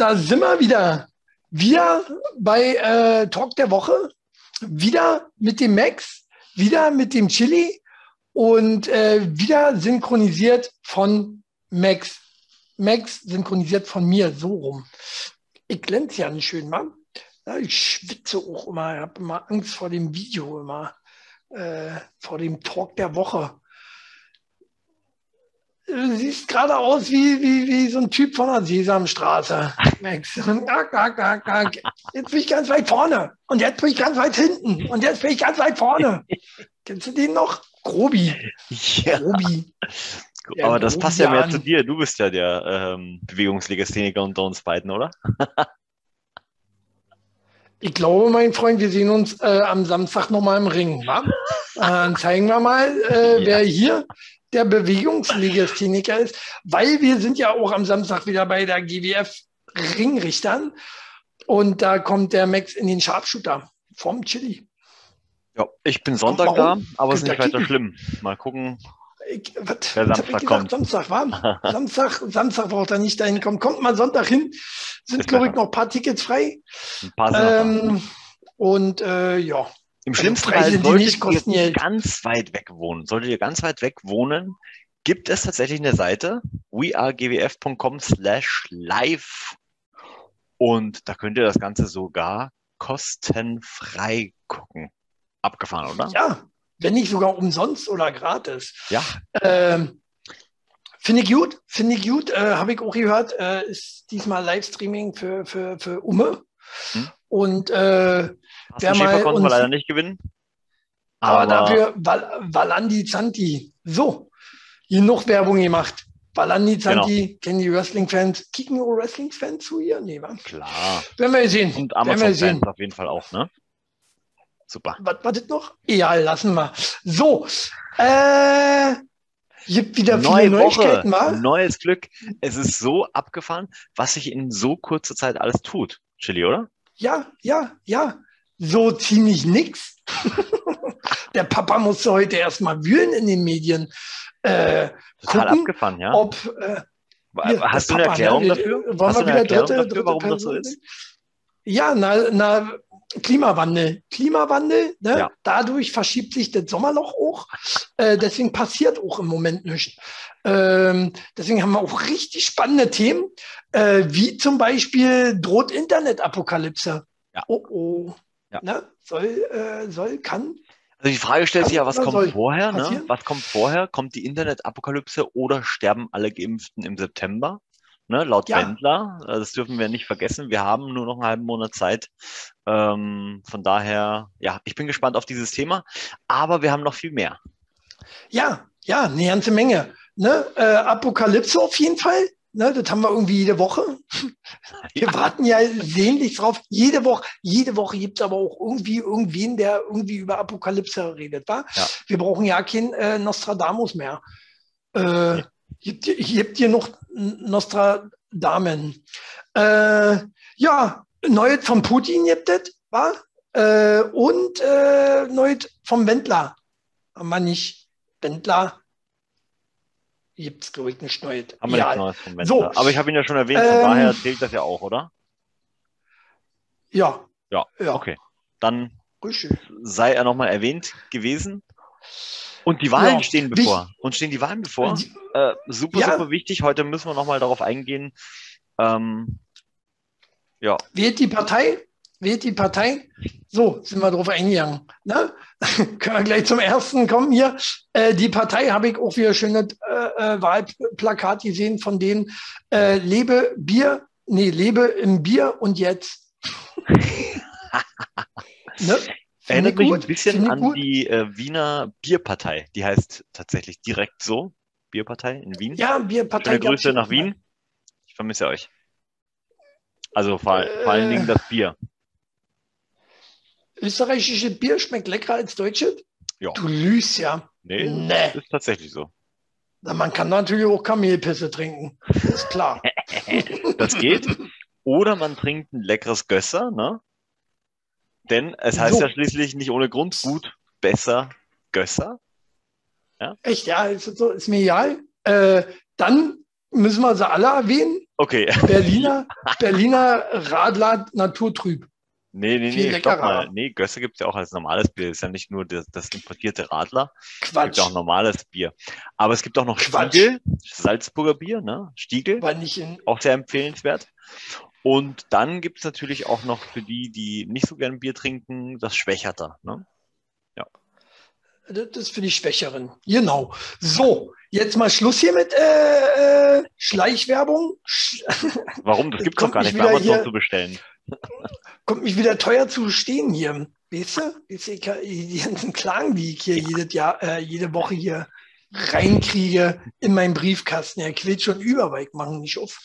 da sind wir wieder. Wir bei äh, Talk der Woche. Wieder mit dem Max, wieder mit dem Chili und äh, wieder synchronisiert von Max. Max synchronisiert von mir, so rum. Ich glänze ja nicht schön, Mann. Ich schwitze auch immer, ich habe immer Angst vor dem Video, immer äh, vor dem Talk der Woche. Du siehst gerade aus wie, wie, wie so ein Typ von der Sesamstraße, Max. Jetzt bin ich ganz weit vorne und jetzt bin ich ganz weit hinten und jetzt bin ich ganz weit vorne. Kennst du den noch? Grobi. Ja. Grobi. Der Aber das passt ja mehr zu dir. Du bist ja der ähm, Bewegungslegastheniker unter uns beiden, oder? ich glaube, mein Freund, wir sehen uns äh, am Samstag nochmal im Ring. Wa? Dann zeigen wir mal, äh, ja. wer hier der Bewegungslegastheniker ist, weil wir sind ja auch am Samstag wieder bei der GWF Ringrichtern und da kommt der Max in den Sharpshooter vom Chili. Ja, ich bin Sonntag da, aber es ist nicht weiter kicken. schlimm. Mal gucken, ich, was, wer Samstag gesagt, kommt. Samstag war. Samstag, Samstag braucht er nicht dahin kommen. Kommt mal Sonntag hin. Sind, glaube ich, noch ein paar Tickets frei. Ein paar ähm, Und äh, ja, im schlimmsten Fall solltet ihr ganz weit weg wohnen. Solltet ihr ganz weit weg wohnen, gibt es tatsächlich eine Seite wearegwf.com slash live und da könnt ihr das Ganze sogar kostenfrei gucken. Abgefahren, oder? Ja, wenn nicht sogar umsonst oder gratis. Ja. Ähm, Finde ich gut, finde ich gut. Äh, Habe ich auch gehört, äh, ist diesmal Livestreaming für, für, für Umme. Hm. Und äh, wer mal konnten wir leider nicht gewinnen. Aber, aber dafür Val Valandi Zanti. So, hier noch Werbung gemacht. Valandi Zanti, genau. kennen die Wrestling-Fans. Kicken nur Wrestling-Fans zu hier? Nee, wa? Klar. Werden wir sehen. Und Amazon-Fans auf jeden Fall auch, ne? Super. Was war das noch? Ja, lassen wir. So, äh, gibt wieder Neue viele Neuigkeiten, Woche, Neues Glück. Es ist so abgefahren, was sich in so kurzer Zeit alles tut. Chili, oder? Ja, ja, ja. So ziemlich nix. Der Papa musste heute erstmal wühlen in den Medien. Äh, Total gucken, abgefahren, ja. Ob, äh, Hast du eine Erklärung ne? dafür? Wollen Hast wir wieder dritte, dafür, dritte warum Person? das so ist? Ja, na, na, Klimawandel. Klimawandel, ne? Ja. dadurch verschiebt sich das Sommerloch auch. Äh, deswegen passiert auch im Moment nichts. Ähm, deswegen haben wir auch richtig spannende Themen, äh, wie zum Beispiel droht Internetapokalypse. Ja. Oh oh. Ja. Ne? Soll, äh, soll, kann. Also die Frage stellt sich ja, was kommt vorher? Ne? Was kommt vorher? Kommt die Internetapokalypse oder sterben alle Geimpften im September? Ne, laut ja. Wendler, äh, das dürfen wir nicht vergessen. Wir haben nur noch einen halben Monat Zeit. Ähm, von daher, ja, ich bin gespannt auf dieses Thema, aber wir haben noch viel mehr. Ja, ja, eine ganze Menge. Ne? Äh, Apokalypse auf jeden Fall. Ne, das haben wir irgendwie jede Woche. Wir ja. warten ja sehnlich drauf. Jede Woche, jede Woche gibt es aber auch irgendwie irgendwen, der irgendwie über Apokalypse redet. Wa? Ja. Wir brauchen ja kein äh, Nostradamus mehr. Äh, ja. Gibt, gibt hier noch Nostradamen. Äh, ja, Neues von Putin gibt es? Äh, und äh, Neues vom Wendler. Haben wir nicht. Wendler gibt es, glaube ich, nicht Neues. Haben wir ja. nichts Neues vom Wendler. So. Aber ich habe ihn ja schon erwähnt, von ähm, daher zählt das ja auch, oder? Ja. Ja, ja. okay. Dann Richtig. sei er nochmal erwähnt gewesen. Und die Wahlen ja, stehen bevor. Wich und stehen die Wahlen bevor. Äh, super, ja. super wichtig. Heute müssen wir nochmal darauf eingehen. Ähm, ja. Wählt die Partei, wählt die Partei. So, sind wir drauf eingegangen. Ne? Können wir gleich zum ersten kommen hier. Äh, die Partei habe ich auch wieder schöne äh, äh, Wahlplakat gesehen von denen. Äh, lebe Bier, nee, lebe im Bier und jetzt. ne? Erinnert mich gut, ein bisschen an gut. die äh, Wiener Bierpartei. Die heißt tatsächlich direkt so. Bierpartei in Wien. Ja, Bierpartei. Schöne Grüße nach Wien. Ich vermisse euch. Also vor, äh, vor allen Dingen das Bier. Österreichische Bier schmeckt leckerer als deutsche? Ja. Du lügst ja. Nee, nee. ist tatsächlich so. Na, man kann natürlich auch Kamelpisse trinken. Ist klar. das geht. Oder man trinkt ein leckeres Gösser, ne? Denn es heißt so. ja schließlich nicht ohne Grund gut, besser, Gösser. Ja? Echt, ja, ist, so, ist mir egal. Äh, dann müssen wir sie alle erwähnen, Okay. Berliner, Berliner Radler Naturtrüb. Nee, nee, nee, stopp mal. Nee, Gösse gibt es ja auch als normales Bier. Ist ja nicht nur das, das importierte Radler. Quatsch. Es gibt auch normales Bier. Aber es gibt auch noch Quatsch. Stiegel, Salzburger Bier, ne? Stiegel. War nicht in auch sehr empfehlenswert. Und dann gibt es natürlich auch noch für die, die nicht so gern Bier trinken, das Schwächerter. Ne? Ja. Das ist für die Schwächeren. Genau. So, jetzt mal Schluss hier mit äh, äh, Schleichwerbung. Warum? Das gibt es doch gar nicht bei Amazon zu bestellen. Kommt mich wieder teuer zu stehen hier. Weißt du? Die ganzen Klagen, die ich hier ja. jedes Jahr, äh, jede Woche hier reinkriege in meinen Briefkasten. Er quillt schon über, weil ich mache nicht auf.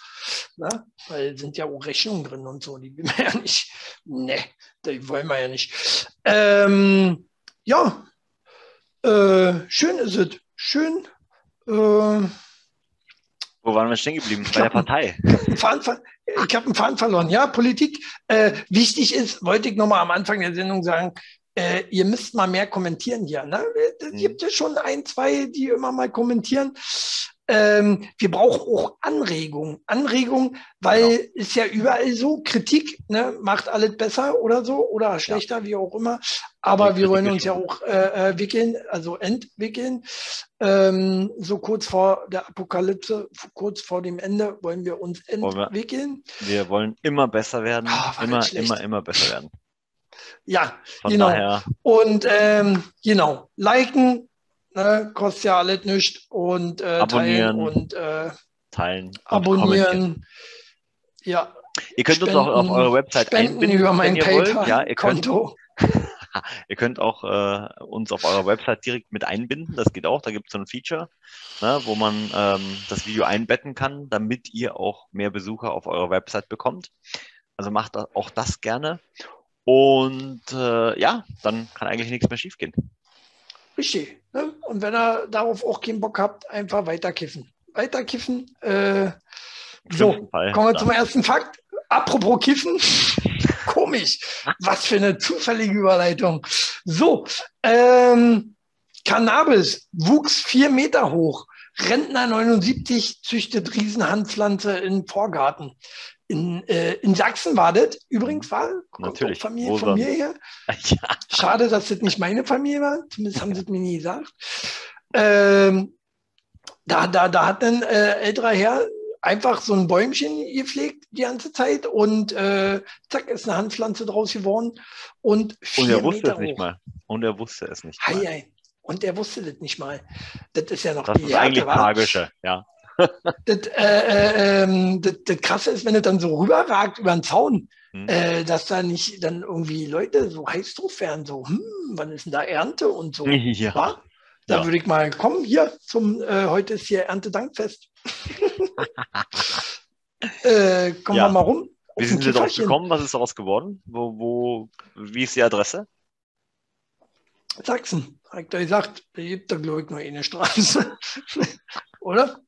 Na? Weil sind ja auch Rechnungen drin und so. Die will man ja nicht. Ne, die wollen wir ja nicht. Ähm, ja, äh, schön ist es. Schön. Äh, wo waren wir stehen geblieben? Bei der Partei. Ich habe einen Faden verloren. Ja, Politik. Äh, wichtig ist, wollte ich nochmal am Anfang der Sendung sagen, äh, ihr müsst mal mehr kommentieren hier. Ne? Es mhm. gibt ja schon ein, zwei, die immer mal kommentieren. Ähm, wir brauchen auch Anregungen. Anregungen, weil genau. ist ja überall so, Kritik ne, macht alles besser oder so oder schlechter, ja. wie auch immer. Aber wir wollen uns ja auch äh, äh, wickeln, also entwickeln. Ähm, so kurz vor der Apokalypse, kurz vor dem Ende wollen wir uns entwickeln. Wir, wir wollen immer besser werden, oh, immer, immer, immer besser werden. Ja, Von genau. Daher. Und ähm, genau, liken, ne, kostet ja alles nichts und äh, abonnieren teilen und äh, teilen. Abonnieren. Ja. Ihr könnt spenden, uns auch auf eure Website spenden einbinden, über mein PayPal-Konto. Ja, ihr könnt auch äh, uns auf eurer Website direkt mit einbinden. Das geht auch. Da gibt es so ein Feature, ne, wo man ähm, das Video einbetten kann, damit ihr auch mehr Besucher auf eurer Website bekommt. Also macht auch das gerne. Und äh, ja, dann kann eigentlich nichts mehr schiefgehen. Richtig. Ne? Und wenn ihr darauf auch keinen Bock habt, einfach weiterkiffen. Weiterkiffen. Äh, so, Fall, kommen wir dann. zum ersten Fakt. Apropos Kiffen. Komisch. Was für eine zufällige Überleitung. So, ähm, Cannabis wuchs vier Meter hoch. Rentner 79 züchtet Riesenhandpflanze im Vorgarten in, äh, in Sachsen war das übrigens war. Natürlich. Familie von mir her. Ja. Schade, dass das nicht meine Familie war. Zumindest haben sie es mir nie gesagt. Ähm, da, da, da hat ein äh, älterer Herr einfach so ein Bäumchen gepflegt die ganze Zeit und äh, zack, ist eine Handpflanze draus geworden. Und, und er wusste Meter es nicht mal. Und er wusste es nicht mal. Hei, hei. Und er wusste das nicht mal. Das ist ja noch das die ist eigentlich tragische, ja das, äh, äh, ähm, das, das, Krasse ist, wenn es dann so rüberragt über den Zaun, hm. äh, dass da nicht dann irgendwie Leute so heiß drauf werden, so, hm, wann ist denn da Ernte und so. Ja. War? Da ja. würde ich mal kommen, hier zum, äh, heute ist hier Erntedankfest. äh, kommen ja. wir mal rum. Wie sind Sie darauf gekommen? Was ist daraus geworden? Wo, wo, wie ist die Adresse? Sachsen, hat ich da gesagt. Da gibt da, glaube ich, nur eine Straße. Oder?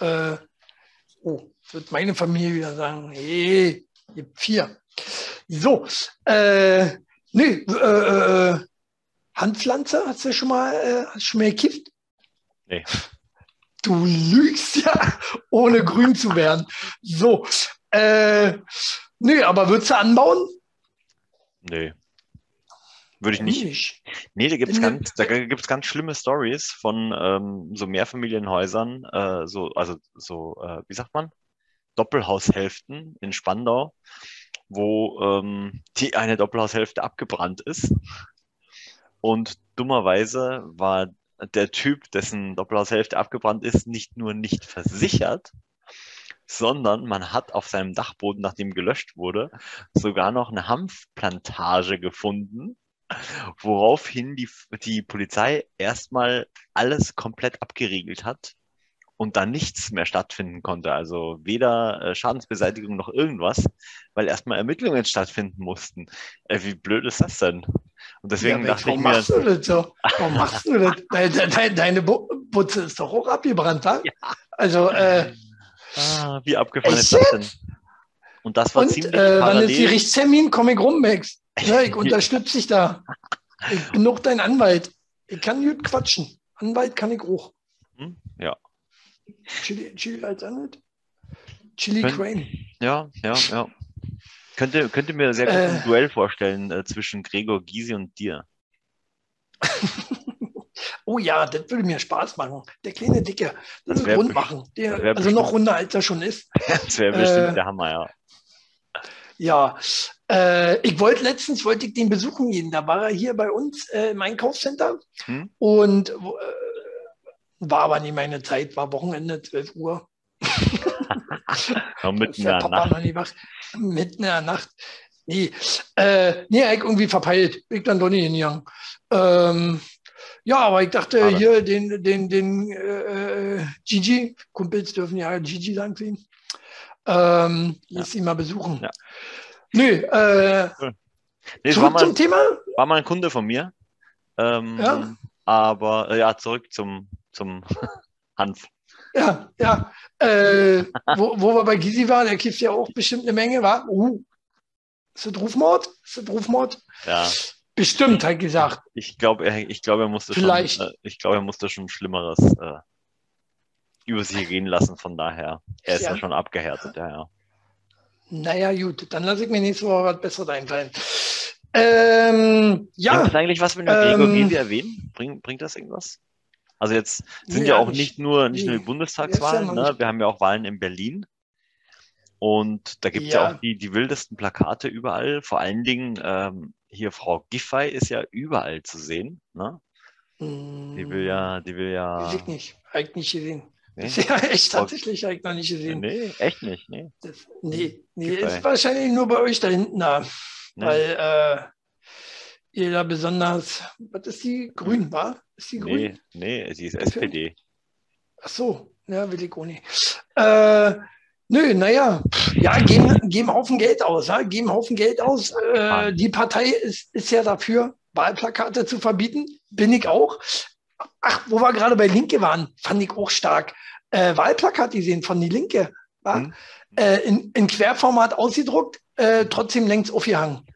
Äh, oh, wird meine Familie wieder sagen, hey, gibt vier. So, äh, nee, äh, äh, Handpflanze, hast du schon mal, äh, hast du schon mal gekifft? Nee. Du lügst ja, ohne grün zu werden. So, äh, nee, aber würdest du anbauen? Nee. Würde ich nicht. nicht. Nee, da gibt es ganz, da gibt's ganz schlimme Stories von ähm, so Mehrfamilienhäusern, äh, so, also so, äh, wie sagt man? Doppelhaushälften in Spandau, wo ähm, die eine Doppelhaushälfte abgebrannt ist. Und dummerweise war der Typ, dessen Doppelhaushälfte abgebrannt ist, nicht nur nicht versichert, sondern man hat auf seinem Dachboden, nachdem gelöscht wurde, sogar noch eine Hanfplantage gefunden Woraufhin die, die Polizei erstmal alles komplett abgeriegelt hat und dann nichts mehr stattfinden konnte. Also weder äh, Schadensbeseitigung noch irgendwas, weil erstmal Ermittlungen stattfinden mussten. Äh, wie blöd ist das denn? Und deswegen ja, dachte ich mir. Warum machst du das so? Warum machst du das? Deine, deine, deine Butze ist doch auch abgebrannt, wa? Ja. Also, äh, ah, wie abgefahren ist das denn? Und das war und, ziemlich äh, Wann ist die Richttermin? Komm ich rum, Max. Ja, ich unterstütze dich da. Ich bin noch dein Anwalt. Ich kann gut quatschen. Anwalt kann ich auch. Hm? Ja. Chili, Chili als Anwalt? Chili Kön Crane. Ja, ja, ja. Könnte, könnte mir sehr gut äh, ein Duell vorstellen äh, zwischen Gregor Gysi und dir. oh ja, das würde mir Spaß machen. Der kleine Dicke, das, das würde rund machen. Der, also noch runder, als er schon ist. das wäre bestimmt äh, der Hammer, ja. Ja, äh, ich wollte letztens wollte ich den besuchen gehen. Da war er hier bei uns äh, im Einkaufscenter hm? und äh, war aber nicht meine Zeit, war Wochenende, 12 Uhr. mitten in der Papa Nacht. Noch nicht wach. Mitten in der Nacht. Nee, äh, nee, ich irgendwie verpeilt. Ich dann doch nicht hingegangen. Ähm, ja, aber ich dachte aber. hier, den, den, den äh, Gigi, Kumpels dürfen ja Gigi sagen ihm. Ähm, ja. Lässt ihn mal besuchen. Ja. Nö, äh, nee, zurück mal, zum Thema. War mal ein Kunde von mir. Ähm, ja. Aber äh, ja, zurück zum, zum Hanf. Ja, ja. Äh, wo, wo wir bei Gysi waren, der kifft ja auch bestimmt eine Menge, war. Uh, ist das Rufmord? Ist das Rufmord? Ja. Bestimmt, hat gesagt. Ich glaube, er, ich glaub, er musste Vielleicht. schon, äh, ich glaube, er musste schon Schlimmeres äh, über sich gehen lassen, von daher. Er ist ja, ja schon abgehärtet, ja, ja. Naja, gut, dann lasse ich mir nächste Woche was Besseres einfallen. Ähm, ja. Ist eigentlich was mit der ähm, Gregor erwähnen? Bring, bringt das irgendwas? Also jetzt sind ja, ja auch nicht nur, nicht nur die Bundestagswahlen, ja ne? wir haben ja auch Wahlen in Berlin. Und da gibt es ja. ja. auch die, die wildesten Plakate überall. Vor allen Dingen ähm, hier Frau Giffey ist ja überall zu sehen. Ne? Die will ja, die will ja. Ich nicht, eigentlich nicht gesehen. Nee. Ist ja echt tatsächlich eigentlich noch nicht gesehen. Nee, echt nicht. Nee, das, nee, nee ist wahrscheinlich nur bei euch da hinten da. Nee. Weil äh, ihr da besonders, was ist die? Grün, war? Ist die grün? Nee, nee, sie ist SPD. Ach so, ja, will ich auch nicht. Äh, nö, naja, ja, geben, geben Haufen Geld aus, ja, geben Haufen Geld aus. Äh, die Partei ist, ist ja dafür, Wahlplakate zu verbieten. Bin ich auch. Ach, wo wir gerade bei Linke waren, fand ich auch stark. Äh, Wahlplakat gesehen von die Linke. Mhm. Äh, in, in, Querformat ausgedruckt, äh, trotzdem längst aufgehangen.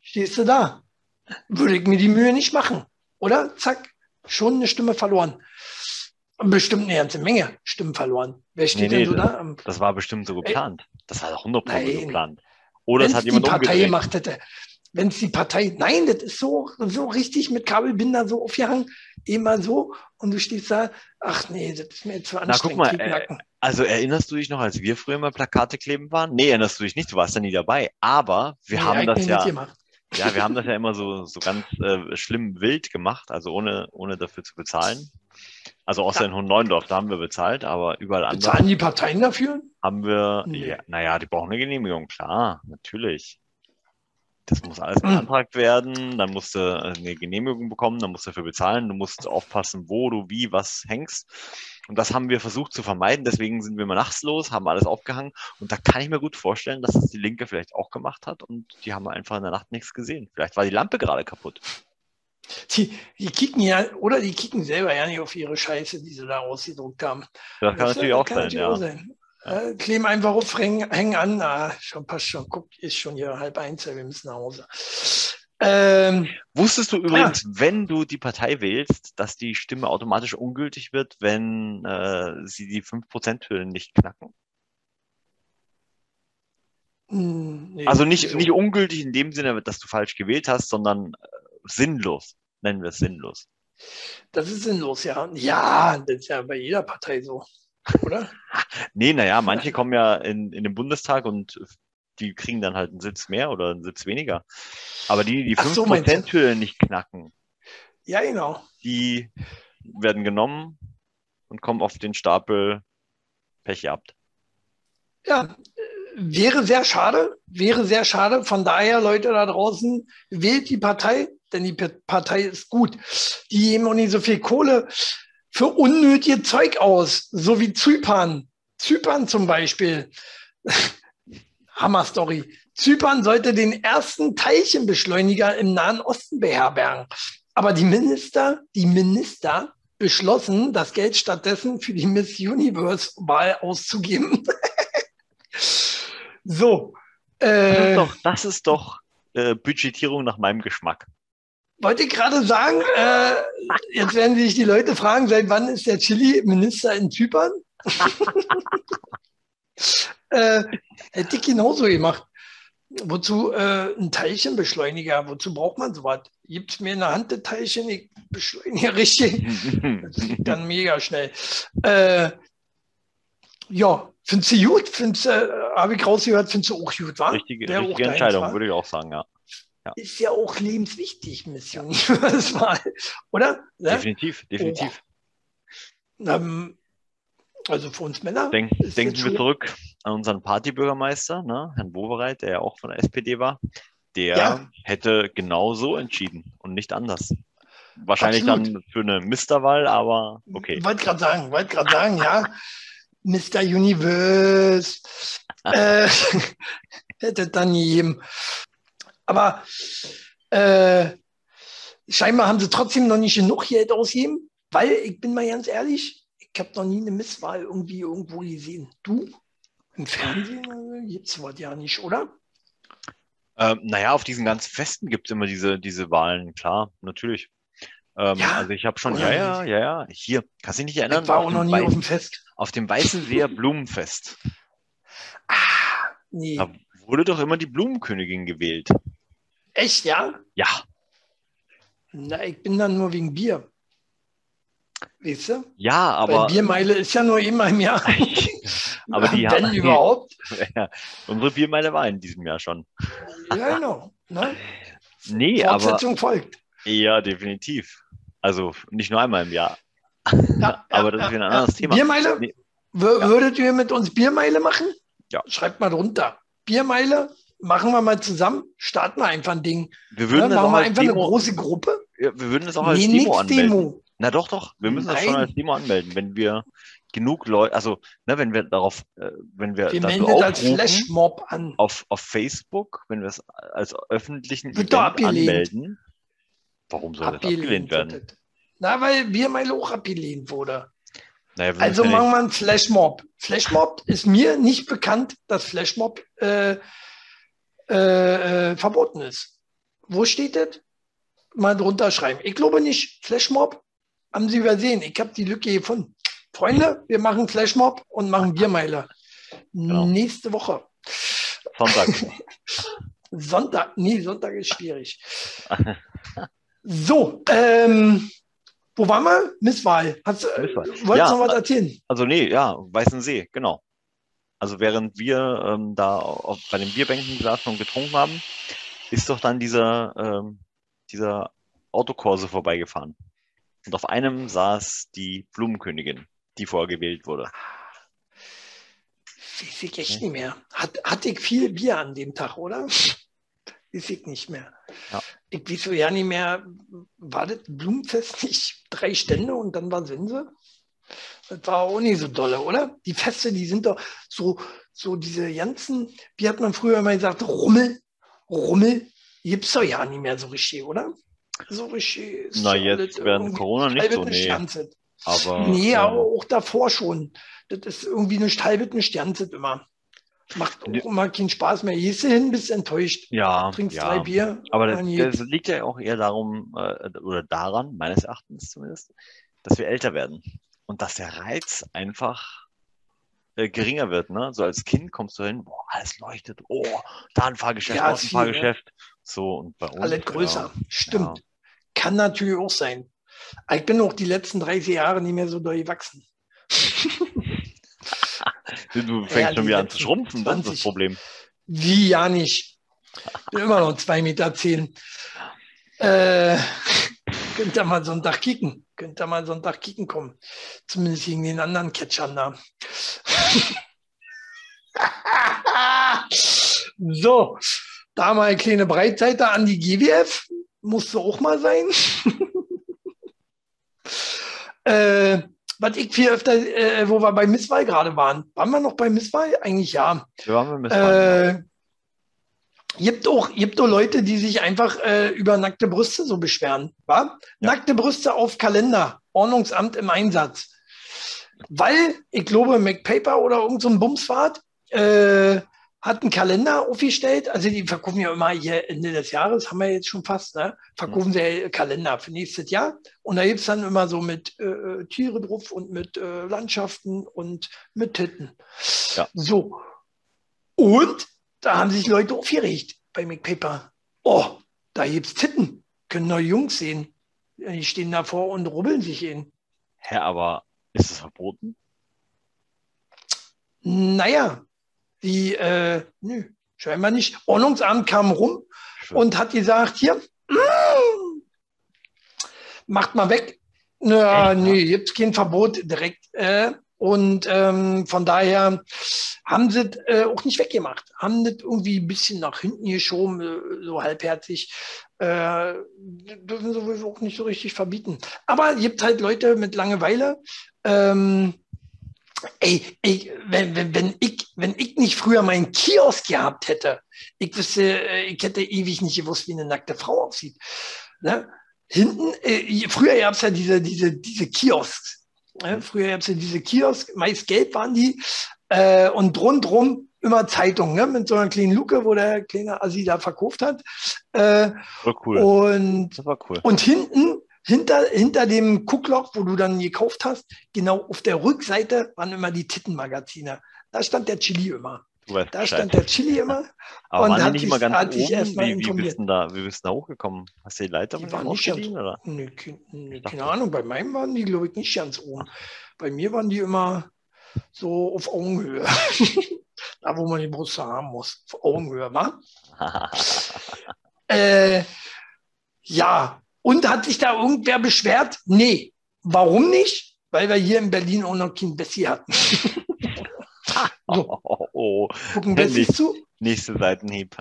Stehst du da? Würde ich mir die Mühe nicht machen. Oder? Zack, schon eine Stimme verloren. Bestimmt eine ganze Menge Stimmen verloren. Wer steht nee, nee, denn so da? Das war bestimmt so geplant. Das war 100% geplant. Oder es hat jemand die Partei umgedreht. gemacht hätte wenn es die Partei, nein, das ist so, so richtig mit Kabelbinder so aufgehangen, immer so, und du stehst da, ach nee, das ist mir jetzt zu anstrengend. Na, guck mal, äh, also erinnerst du dich noch, als wir früher mal Plakate kleben waren? Nee, erinnerst du dich nicht, du warst da nie dabei, aber wir nee, haben das ja, ja, wir haben das ja immer so, so ganz äh, schlimm wild gemacht, also ohne, ohne dafür zu bezahlen. Also außer ja. in Hohenneundorf, da haben wir bezahlt, aber überall anders. Bezahlen die Parteien dafür? Haben wir, nee. ja, naja, die brauchen eine Genehmigung, klar, natürlich. Das muss alles beantragt werden, dann musst du äh, eine Genehmigung bekommen, dann musst du dafür bezahlen, du musst aufpassen, wo du wie was hängst. Und das haben wir versucht zu vermeiden, deswegen sind wir immer nachts los, haben alles aufgehangen und da kann ich mir gut vorstellen, dass das die Linke vielleicht auch gemacht hat und die haben einfach in der Nacht nichts gesehen. Vielleicht war die Lampe gerade kaputt. Die, die kicken ja, oder die kicken selber ja nicht auf ihre Scheiße, die sie da ausgedruckt haben. Das kann das natürlich auch sein, ja. Auch sein. Äh, kleben einfach auf, hängen, an. Ah, schon passt schon. Guck, ist schon hier halb eins, wir müssen nach Hause. Ähm, Wusstest du übrigens, ja. wenn du die Partei wählst, dass die Stimme automatisch ungültig wird, wenn äh, sie die 5%-Hürden nicht knacken? Hm, nee, also nicht, so. nicht ungültig in dem Sinne, dass du falsch gewählt hast, sondern äh, sinnlos. Nennen wir es sinnlos. Das ist sinnlos, ja. Ja, das ist ja bei jeder Partei so oder? nee, naja, manche kommen ja in, in den Bundestag und die kriegen dann halt einen Sitz mehr oder einen Sitz weniger. Aber die, die 5%-Hürde so, nicht knacken, ja, genau. die werden genommen und kommen auf den Stapel Pech gehabt. Ja, wäre sehr schade, wäre sehr schade. Von daher, Leute da draußen, wählt die Partei, denn die Partei ist gut. Die geben auch nicht so viel Kohle für unnötige Zeug aus, so wie Zypern. Zypern zum Beispiel. Hammer-Story. Zypern sollte den ersten Teilchenbeschleuniger im Nahen Osten beherbergen. Aber die Minister, die Minister beschlossen, das Geld stattdessen für die Miss Universe-Wahl auszugeben. so. Äh, das ist doch, das ist doch äh, Budgetierung nach meinem Geschmack wollte ich gerade sagen, äh, jetzt werden sich die Leute fragen, seit wann ist der Chili-Minister in Zypern? äh, hätte ich genauso gemacht. Wozu äh, ein Teilchenbeschleuniger? Wozu braucht man sowas? Gibt es mir in der Hand das Teilchen, ich beschleunige richtig. das geht dann mega schnell. Äh, ja, findest du gut? Findest, äh, habe ich rausgehört, findest du auch gut, wa? Richtige, richtige Entscheidung, würde ich auch sagen, ja. Ja. Ist ja auch lebenswichtig, Mission ja. oder? Ne? Definitiv, definitiv. Oh. Ähm, also für uns Männer. Denk, denken wir zurück an unseren Partybürgermeister, ne, Herrn Wowereit, der ja auch von der SPD war. Der ja. hätte genau so entschieden und nicht anders. Wahrscheinlich Absolut. dann für eine Misterwahl, aber okay. Wollte gerade sagen, wollte gerade sagen, ja. Mr. Universe. äh, hätte dann jedem. Aber äh, scheinbar haben sie trotzdem noch nicht genug Geld ausgegeben, weil ich bin mal ganz ehrlich, ich habe noch nie eine Misswahl irgendwie irgendwo gesehen. Du? Im Fernsehen gibt es was ja nicht, oder? Ähm, naja, auf diesen ganzen Festen gibt es immer diese, diese Wahlen, klar, natürlich. Ähm, ja, also ich habe schon, ja, ja, ja, ja, hier, kannst du dich nicht erinnern? Ich war auch noch nie Weißen, auf dem Fest. Auf dem Weißen Seer Blumenfest. Ah, nee. Da wurde doch immer die Blumenkönigin gewählt. Echt, ja? Ja. Na, ich bin dann nur wegen Bier. Weißt du? Ja, aber. Weil Biermeile ist ja nur immer im Jahr. aber die Wenn haben, überhaupt. Ja, unsere Biermeile war in diesem Jahr schon. ja, genau. Ne? Nee, Fortsetzung aber. folgt. Ja, definitiv. Also nicht nur einmal im Jahr. Ja, aber das ist ein anderes Thema. Biermeile? Nee. Würdet ihr mit uns Biermeile machen? Ja. Schreibt mal drunter. Biermeile machen wir mal zusammen, starten wir einfach ein Ding. Wir würden ja, machen wir einfach Demo, eine große Gruppe. Ja, wir würden das auch als nee, Demo anmelden. Demo. Na doch, doch. Wir müssen Nein. das schon als Demo anmelden, wenn wir genug Leute, also ne, wenn wir darauf, äh, wenn wir, wir melden das als Flashmob an. Auf, auf Facebook, wenn wir es als öffentlichen Wird Event anmelden. Warum soll abgelehnt das abgelehnt werden? Na, weil Biermeile auch abgelehnt wurde. Naja, also machen wir einen Flashmob. Flashmob ist mir nicht bekannt, dass Flashmob äh, äh, äh, verboten ist. Wo steht das? Mal drunter schreiben. Ich glaube nicht. Flashmob haben Sie übersehen. Ich habe die Lücke gefunden. Freunde, wir machen Flashmob und machen Biermeile. Genau. Nächste Woche. Sonntag. Sonntag. Nee, Sonntag ist schwierig. So, ähm, wo waren wir? Misswahl. Hast, Misswahl. Wolltest du ja, noch was erzählen? Also nee, ja, Weißensee, genau. Also während wir ähm, da auf, bei den Bierbänken saßen und getrunken haben, ist doch dann dieser, ähm, dieser Autokorse vorbeigefahren. Und auf einem saß die Blumenkönigin, die vorgewählt wurde. Weiß ich echt nicht mehr. Hat, hatte ich viel Bier an dem Tag, oder? Weiß ich nicht mehr. Ja. Ich weiß so ja nicht mehr, war das Blumenfest nicht drei Stände und dann war Sense? Das war auch nicht so dolle, oder? Die Feste, die sind doch so, so diese ganzen, wie hat man früher immer gesagt, Rummel, Rummel, gibt es doch ja nicht mehr so richtig, oder? So richtig. Na, jetzt während Corona nicht so, nee. Aber, nee, aber auch davor schon. Das ist irgendwie eine Stalbit Sternzeit immer. Macht auch immer keinen Spaß mehr. Gehst du hin, bist enttäuscht. Ja. Trinkst ja. drei Bier. Aber das, das, liegt ja auch eher darum, äh, oder daran, meines Erachtens zumindest, dass wir älter werden. Und dass der Reiz einfach äh, geringer wird. Ne? So als Kind kommst du hin, boah, alles leuchtet, oh, da ein Fahrgeschäft, ja, da ein Fahrgeschäft. Ja. So, und bei uns. Alles größer. Ja, Stimmt. Kann natürlich auch sein. Ich bin auch die letzten 30 Jahre nicht mehr so durchwachsen. Du fängst ja, schon wieder an zu schrumpfen, 20, das ist das Problem. Wie ja nicht. Bin immer noch zwei Meter zehn. Äh, könnt ihr mal Sonntag kicken. Könnt ihr mal Sonntag kicken kommen. Zumindest gegen den anderen Catchern da. so, da mal eine kleine Breitseite an die GWF. Musste auch mal sein. äh, was ich viel öfter, äh, wo wir bei Misswahl gerade waren. Waren wir noch bei Misswahl? Eigentlich ja. Wir waren bei Misswahl. Äh, gibt auch, gibt auch Leute, die sich einfach äh, über nackte Brüste so beschweren. Wa? Ja. Nackte Brüste auf Kalender, Ordnungsamt im Einsatz. Weil, ich glaube, MacPaper oder irgendein so Bumsfahrt äh, hat einen Kalender aufgestellt. Also die verkaufen ja immer hier Ende des Jahres, haben wir jetzt schon fast, ne? verkaufen mhm. sie Kalender für nächstes Jahr. Und da gibt es dann immer so mit äh, äh, Tiere drauf und mit äh, Landschaften und mit Titten. Ja. So. Und da haben sich Leute aufgeregt bei McPaper. Oh, da gibt es Titten. Können neue Jungs sehen. Die stehen davor und rubbeln sich in. Hä, aber ist es verboten? Naja, die, äh, nö, scheinbar nicht. Ordnungsamt kam rum Schön. und hat gesagt, hier, mm, macht mal weg. Na, nee, gibt kein Verbot direkt. Äh, und ähm, von daher haben sie äh, auch nicht weggemacht, haben das irgendwie ein bisschen nach hinten geschoben, äh, so halbherzig. Äh, dürfen sie auch nicht so richtig verbieten. Aber es gibt halt Leute mit Langeweile. Ähm, ey, ey wenn, wenn, wenn, ich, wenn ich nicht früher meinen Kiosk gehabt hätte, ich wüsste, äh, ich hätte ewig nicht gewusst, wie eine nackte Frau aussieht. Ne? Hinten, äh, früher gab es ja diese, diese, diese Kiosks früher gab es ja diese Kiosk, meist gelb waren die. Äh, und rundrum immer Zeitungen, ne? mit so einer kleinen Luke, wo der kleine Asi da verkauft hat. Äh, war cool. Und, cool. Und hinten, hinter, hinter dem Guckloch, wo du dann gekauft hast, genau auf der Rückseite waren immer die Tittenmagazine. Da stand der Chili immer. Da stand der Chili immer. Aber und waren die nicht immer ganz oben? Wie, wie, bist du da, wie bist da hochgekommen? Hast du die Leiter die waren nicht ganz, oder? Nee, nee, keine Ahnung, bei meinem waren die, glaube ich, nicht ganz oben. Bei mir waren die immer so auf Augenhöhe. da, wo man die Brust haben muss. Auf Augenhöhe, wa? äh, ja, und hat sich da irgendwer beschwert? Nee. Warum nicht? Weil wir hier in Berlin auch noch kein Bessie hatten. So. Oh, oh. Gucken wir sich zu. Nächste Seitenhieb.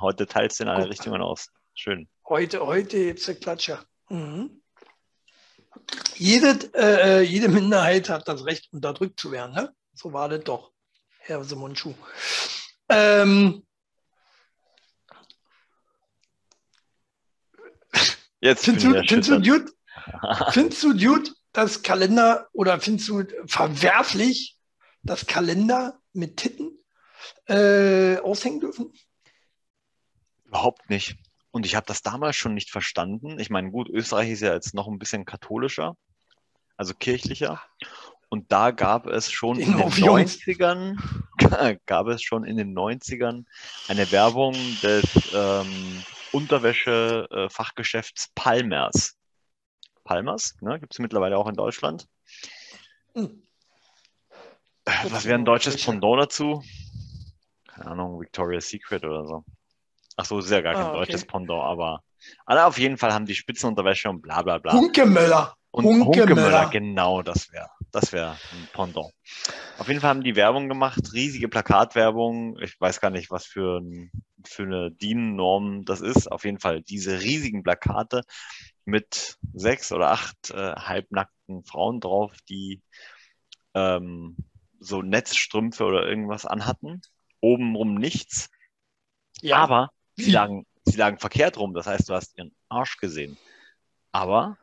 Heute teilst du in alle Guck. Richtungen aus. Schön. Heute, heute es eine Klatscher. Mhm. Jede, äh, jede Minderheit hat das Recht, unterdrückt zu werden. Ne? So war das doch, Herr Simonschuh. Ähm, Jetzt findest, du, findest, du, Dude, findest du, Dude, das Kalender oder findest du verwerflich, dass Kalender mit Titten äh, aushängen dürfen? Überhaupt nicht. Und ich habe das damals schon nicht verstanden. Ich meine, gut, Österreich ist ja jetzt noch ein bisschen katholischer, also kirchlicher. Und da gab es schon in, in den 90ern, gab es schon in den 90ern eine Werbung des ähm, Unterwäsche-Fachgeschäfts Palmers. Palmers, ne, gibt es mittlerweile auch in Deutschland. Hm. Was wäre ein deutsches Pendant dazu? Keine Ahnung, Victoria's Secret oder so. Ach so, ist ja gar kein ah, okay. deutsches Pendant, aber alle auf jeden Fall haben die Spitzenunterwäsche und bla bla bla. Hunkemöller. Und Hunkemöller, genau, das wäre das wäre ein Pendant. Auf jeden Fall haben die Werbung gemacht, riesige Plakatwerbung. Ich weiß gar nicht, was für, ein, für eine DIN-Norm das ist. Auf jeden Fall diese riesigen Plakate mit sechs oder acht äh, halbnackten Frauen drauf, die ähm, so Netzstrümpfe oder irgendwas anhatten. Obenrum nichts. Ja. Aber sie lagen, sie lagen verkehrt rum. Das heißt, du hast ihren Arsch gesehen. Aber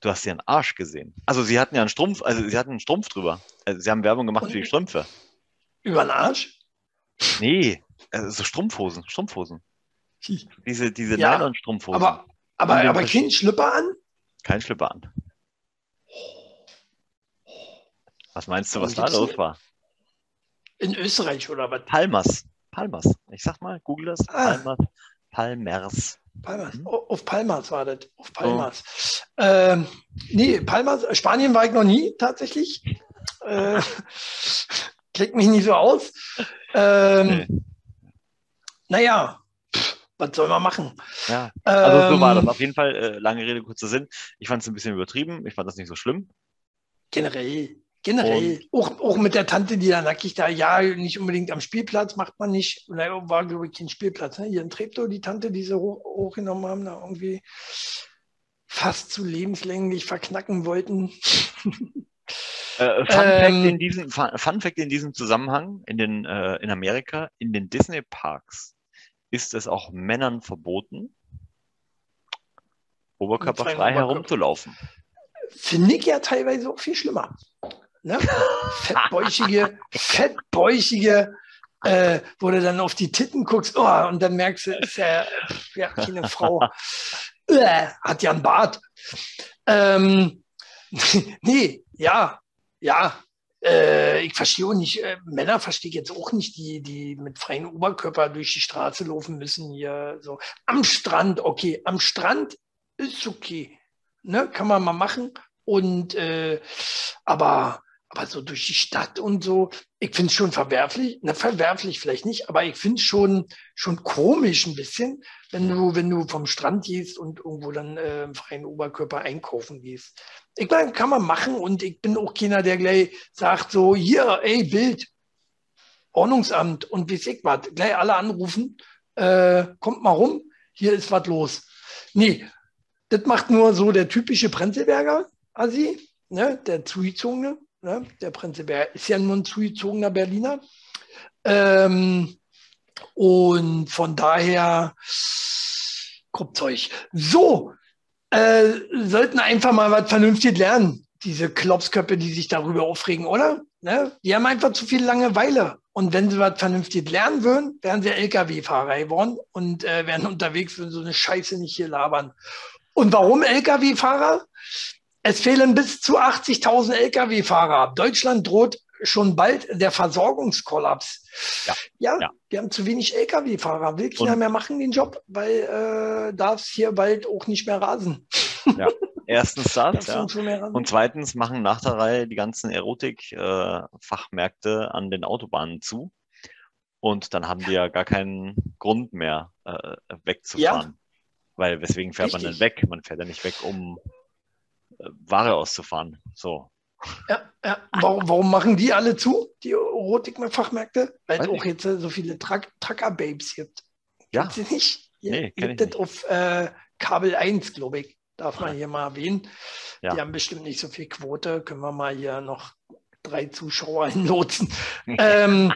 du hast ihren Arsch gesehen. Also sie hatten ja einen Strumpf, also sie hatten einen Strumpf drüber. Also sie haben Werbung gemacht Und für die Strümpfe. Über den Arsch? Nee, also so Strumpfhosen, Strumpfhosen. Diese, diese ja, Nylon-Strumpfhosen. Aber, aber, aber kein Schlüpper an? Kein Schlüpper an. Was meinst du, was da los war? In Österreich oder was? Palmas. Palmas. Ich sag mal, google das. Ah. Palmas. Palmers. Palmas. Hm? Auf Palmas war das. Auf Palmas. Oh. Ähm, nee, Palmas. Spanien war ich noch nie tatsächlich. Äh, klickt mich nicht so aus. Ähm, nee. Naja, was soll man machen? Ja, also so war das. Ähm, Auf jeden Fall, äh, lange Rede, kurzer Sinn. Ich fand es ein bisschen übertrieben. Ich fand das nicht so schlimm. Generell. Generell, auch, auch mit der Tante, die da nackig da, ja, nicht unbedingt am Spielplatz, macht man nicht. War, glaube ich, kein Spielplatz. Ne? Hier in Treptow, die Tante, die sie hoch, hochgenommen haben, da irgendwie fast zu lebenslänglich verknacken wollten. Äh, Fun, Fact ähm, in diesem, Fun Fact in diesem Zusammenhang, in, den, äh, in Amerika, in den Disney-Parks ist es auch Männern verboten, oberkörperfrei herumzulaufen. Finde ich ja teilweise auch viel schlimmer. Ne? Fettbäuchige, fettbäuchige äh, wo du dann auf die Titten guckst oh, und dann merkst du, ist ja, ja keine Frau. äh, hat ja einen Bart. Ähm, nee, ja, ja. Äh, ich verstehe auch nicht, äh, Männer verstehe ich jetzt auch nicht, die, die mit freiem Oberkörper durch die Straße laufen müssen hier. So. Am Strand, okay, am Strand ist okay. Ne, kann man mal machen. Und äh, aber aber so durch die Stadt und so, ich finde es schon verwerflich, na verwerflich vielleicht nicht, aber ich finde es schon, schon komisch ein bisschen, wenn du, wenn du vom Strand gehst und irgendwo dann äh, im freien Oberkörper einkaufen gehst. Ich meine, kann man machen und ich bin auch keiner, der gleich sagt so, hier, ey, Bild, Ordnungsamt und wie ich was, gleich alle anrufen, äh, kommt mal rum, hier ist was los. Nee, das macht nur so der typische Prenzlberger, Asi, ne, der Zugezogene, Ne? Der Prinzip ist ja ein zugezogener Berliner. Ähm, und von daher, Zeug. So, äh, sollten einfach mal was vernünftig lernen, diese Klopsköpfe, die sich darüber aufregen, oder? Ne? Die haben einfach zu viel Langeweile. Und wenn sie was vernünftig lernen würden, wären sie Lkw-Fahrer geworden und äh, wären unterwegs, würden so eine Scheiße nicht hier labern. Und warum Lkw-Fahrer? Es fehlen bis zu 80.000 Lkw-Fahrer. Deutschland droht schon bald der Versorgungskollaps. Ja, ja, ja. wir haben zu wenig Lkw-Fahrer. Will keiner mehr machen den Job, weil äh, darf es hier bald auch nicht mehr rasen. Ja, erstens das. ja. Und zweitens machen nach der Reihe die ganzen Erotik-Fachmärkte äh, an den Autobahnen zu. Und dann haben die ja gar keinen Grund mehr, äh, wegzufahren. Ja. Weil weswegen fährt Richtig. man denn weg? Man fährt ja nicht weg, um Ware auszufahren. So. Ja, ja. Warum, warum machen die alle zu, die Erotik-Fachmärkte? Weil es auch jetzt so viele Trucker-Babes gibt. Ja. Gibt sie nicht? Ihr nee, gibt das auf äh, Kabel 1, glaube ich. Darf man hier mal erwähnen. Ja. Die haben bestimmt nicht so viel Quote. Können wir mal hier noch drei Zuschauer hinlotsen. ähm,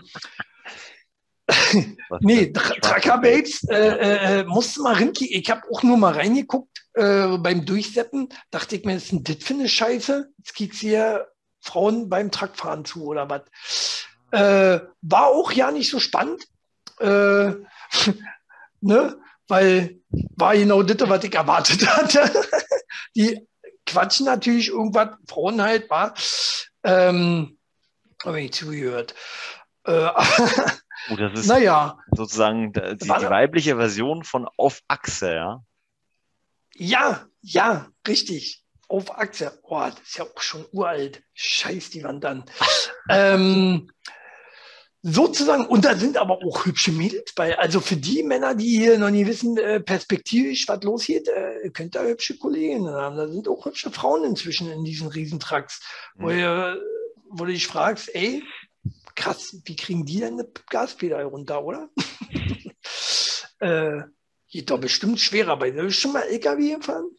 nee, Trucker Babes, äh, äh, äh, musste mal rinki. Ich habe auch nur mal reingeguckt äh, beim Durchseppen. Dachte ich mir, was ist denn das für eine Scheiße? Jetzt kriegt hier Frauen beim Truckfahren zu oder was. Äh, war auch ja nicht so spannend. Äh, ne? Weil war genau das, was ich erwartet hatte. Die quatschen natürlich irgendwas, Frauen halt, war. Ähm, habe ich zugehört. Äh, Oh, das ist naja, sozusagen die, die weibliche Version von auf Achse, ja? Ja, ja, richtig. Auf Achse. Oh, das ist ja auch schon uralt. Scheiß die Wand an. ähm, sozusagen, und da sind aber auch hübsche Mädels bei. Also für die Männer, die hier noch nie wissen, äh, perspektivisch, was losgeht, äh, könnt ihr hübsche Kolleginnen haben. Da sind auch hübsche Frauen inzwischen in diesen Riesentracks, mhm. wo, ihr, wo du dich fragst, ey, krass, wie kriegen die denn eine Gaspedal runter, oder? äh, geht doch bestimmt schwerer bei dir. Schon mal LKW gefahren?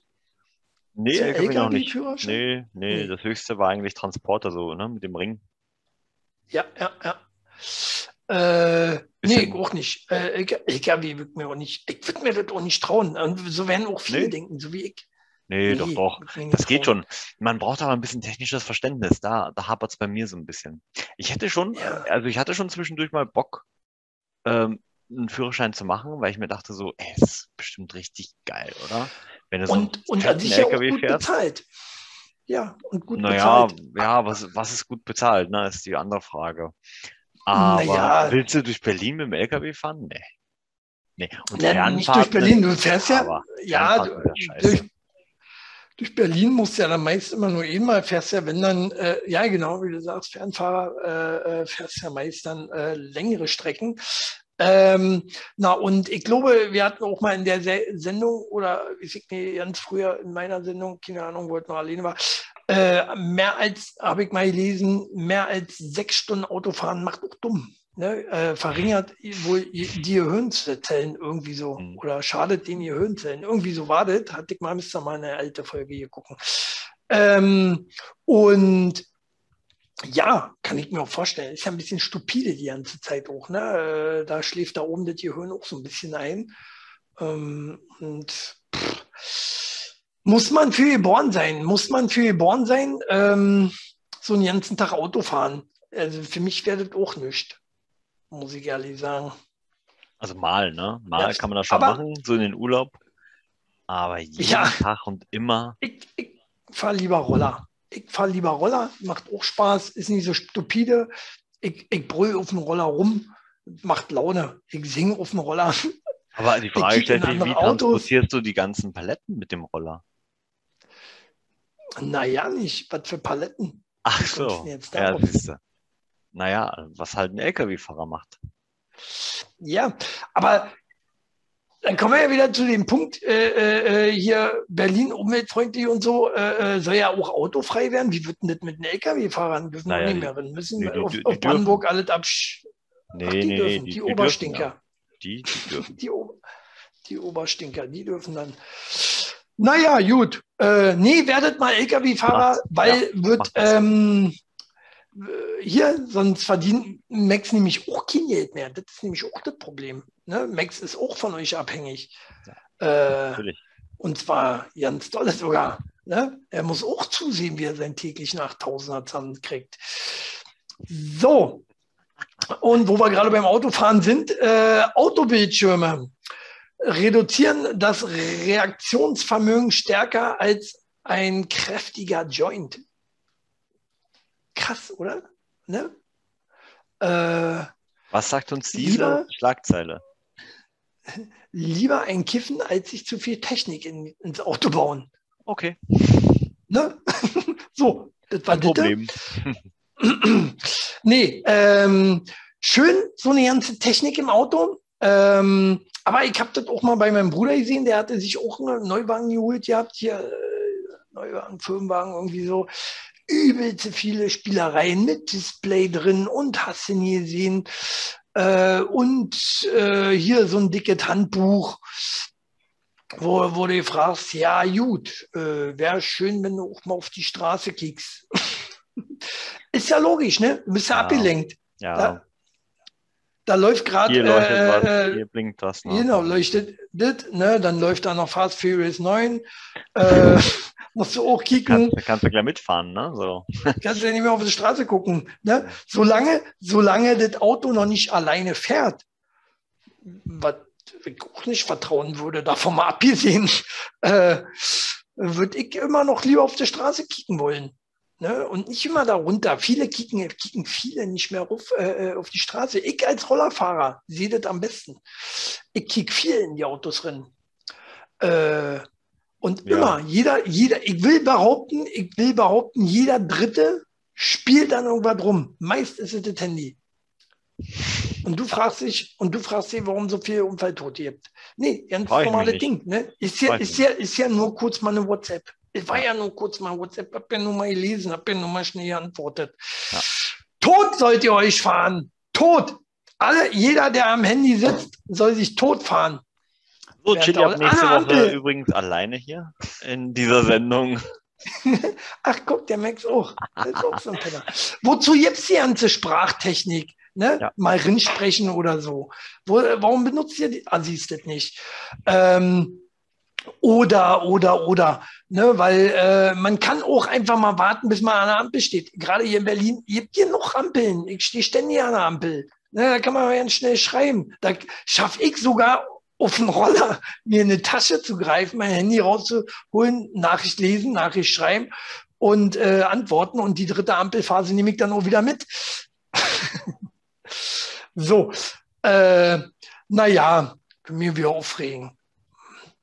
Nee, LKW, LKW noch nicht. Nee, nee, nee, das höchste war eigentlich Transporter so, ne, mit dem Ring. Ja, ja, ja. Äh, nee, auch nicht. Äh, LKW wird mir auch nicht, ich würde mir das auch nicht trauen. Und so werden auch viele nee. denken, so wie ich. Nee, nee doch, doch. Das geht schon. Man braucht aber ein bisschen technisches Verständnis. Da, da hapert es bei mir so ein bisschen. Ich hätte schon, ja. also ich hatte schon zwischendurch mal Bock, ähm, einen Führerschein zu machen, weil ich mir dachte so, ey, ist bestimmt richtig geil, oder? Wenn du so und, und an sich LKW auch gut fährst. bezahlt. Ja, und gut naja, bezahlt. Ja, was, was ist gut bezahlt, ne, ist die andere Frage. Aber naja. willst du durch Berlin mit dem LKW fahren? Nee. Nee. Und ja, nicht durch Berlin, du fährst ja, ja, durch, durch Berlin musst du ja dann meist immer nur einmal, fährst ja, wenn dann, äh, ja genau, wie du sagst, Fernfahrer, äh, äh fährst ja meist dann äh, längere Strecken. Ähm, na, und ich glaube, wir hatten auch mal in der Se Sendung, oder ich nee, ganz früher in meiner Sendung, keine Ahnung, wo ich noch alleine war, äh, mehr als, habe ich mal gelesen, mehr als sechs Stunden Autofahren macht auch dumm ne, äh, verringert wohl die Gehirnzellen irgendwie so mhm. oder schadet den Gehirnzellen. Irgendwie so war das. Hatte ich mal, müsst ihr mal eine alte Folge hier gucken. Ähm, und ja, kann ich mir auch vorstellen. Ist ja ein bisschen stupide die ganze Zeit auch. Ne? Äh, da schläft da oben das Gehirn auch so ein bisschen ein. Ähm, und pff, muss man für geboren sein? Muss man für geboren sein? Ähm, so einen ganzen Tag Auto fahren? Also für mich wäre das auch nichts. muss ich ehrlich sagen. Also mal, ne? Mal ja, kann man das schon machen, so in den Urlaub. Aber jeden ja, Tag und immer. Ich, ich fahre lieber Roller. Ich fahre lieber Roller, macht auch Spaß, ist nicht so stupide. Ich, ich brülle auf dem Roller rum, macht Laune. Ich singe auf dem Roller. Aber die Frage stellt sich, wie transportierst du die ganzen Paletten mit dem Roller? Naja, nicht. Was für Paletten? Ach so. Ja, siehst du. Naja, was halt ein LKW-Fahrer macht. Ja, aber dann kommen wir ja wieder zu dem Punkt, äh, äh, hier Berlin umweltfreundlich und so, äh, äh, soll ja auch autofrei werden. Wie wird denn das mit den Lkw-Fahrern? Dürfen naja, nicht mehr rein. Müssen nee, auf, die, auf Brandenburg alles absch... Nee, Ach, die nee, dürfen, die, die Oberstinker. Die, die dürfen. die, die Oberstinker, die dürfen dann. Naja, gut. Äh, nee, werdet mal Lkw-Fahrer, weil ja, wird ähm, hier, sonst verdient Max nämlich auch kein Geld mehr. Das ist nämlich auch das Problem. Ne? Max ist auch von euch abhängig. Ja, äh, und zwar ganz doll sogar. Ne? Er muss auch zusehen, wie er seinen täglichen 8000er zusammenkriegt. So, und wo wir gerade beim Autofahren sind, äh, Autobildschirme reduzieren das Reaktionsvermögen stärker als ein kräftiger Joint. Krass, oder? Ne? Äh, Was sagt uns diese lieber, Schlagzeile? Lieber ein Kiffen, als sich zu viel Technik in, ins Auto bauen. Okay. Ne? so, das war das Problem. nee, ähm, schön, so eine ganze Technik im Auto. Ähm, aber ich habe das auch mal bei meinem Bruder gesehen, der hatte sich auch einen Neuwagen geholt gehabt, hier äh, Neuwagen, Firmenwagen, irgendwie so. Übelste viele Spielereien mit Display drin und hast du nie gesehen. Äh, und äh, hier so ein dickes Handbuch, wo, wo du fragst, ja gut, äh, wäre schön, wenn du auch mal auf die Straße kickst. Ist ja logisch, ne? Du bist ja, ja. abgelenkt. Ja. Da, da läuft gerade. Hier leuchtet äh, was, hier blinkt was. Ne? Genau, leuchtet das, ne? Dann läuft da noch Fast Furious 9. äh, musst du auch kicken. Kannst, kannst, du gleich mitfahren, ne? So. Kannst du ja nicht mehr auf die Straße gucken. Ne? Solange, solange das Auto noch nicht alleine fährt, was ich auch nicht vertrauen würde, davon mal abgesehen, äh, würde ich immer noch lieber auf der Straße kicken wollen. Ne? Und nicht immer darunter. Viele kicken, kicken viele nicht mehr auf, äh, auf die Straße. Ich als Rollerfahrer sehe das am besten. Ich kick viel in die Autos rein. Äh, und ja. immer, jeder, jeder, ich will behaupten, ich will behaupten, jeder Dritte spielt dann irgendwas rum. Meist ist es das Handy. Und du fragst dich, und du fragst dich, warum so viele Unfalltote gibt. Nee, ganz normales Ding. Ne? Ist, ja, ist, ja, ist ja nur kurz mal eine WhatsApp. Es war ja nur kurz mal WhatsApp, hab ja nur mal gelesen, hab ja nur mal schnell geantwortet. Ja. Tot sollt ihr euch fahren. Tot. Alle, jeder, der am Handy sitzt, soll sich tot fahren. So, Chili ab nächste ah, Woche Ampel. übrigens alleine hier in dieser Sendung. Ach, guck, der Max auch. auch so Wozu es die ganze Sprachtechnik? Ne? Ja. Mal rinsprechen oder so. Wo, warum benutzt ihr die? Ah, siehst du das nicht. Ähm, oder, oder, oder. Ne, weil äh, man kann auch einfach mal warten, bis man an der Ampel steht. Gerade hier in Berlin, ihr habt noch Ampeln. Ich stehe ständig an der Ampel. Ne, da kann man ganz schnell schreiben. Da schaffe ich sogar auf dem Roller mir eine Tasche zu greifen, mein Handy rauszuholen, Nachricht lesen, Nachricht schreiben und äh, antworten. Und die dritte Ampelphase nehme ich dann auch wieder mit. so, äh, naja, mir wieder aufregen.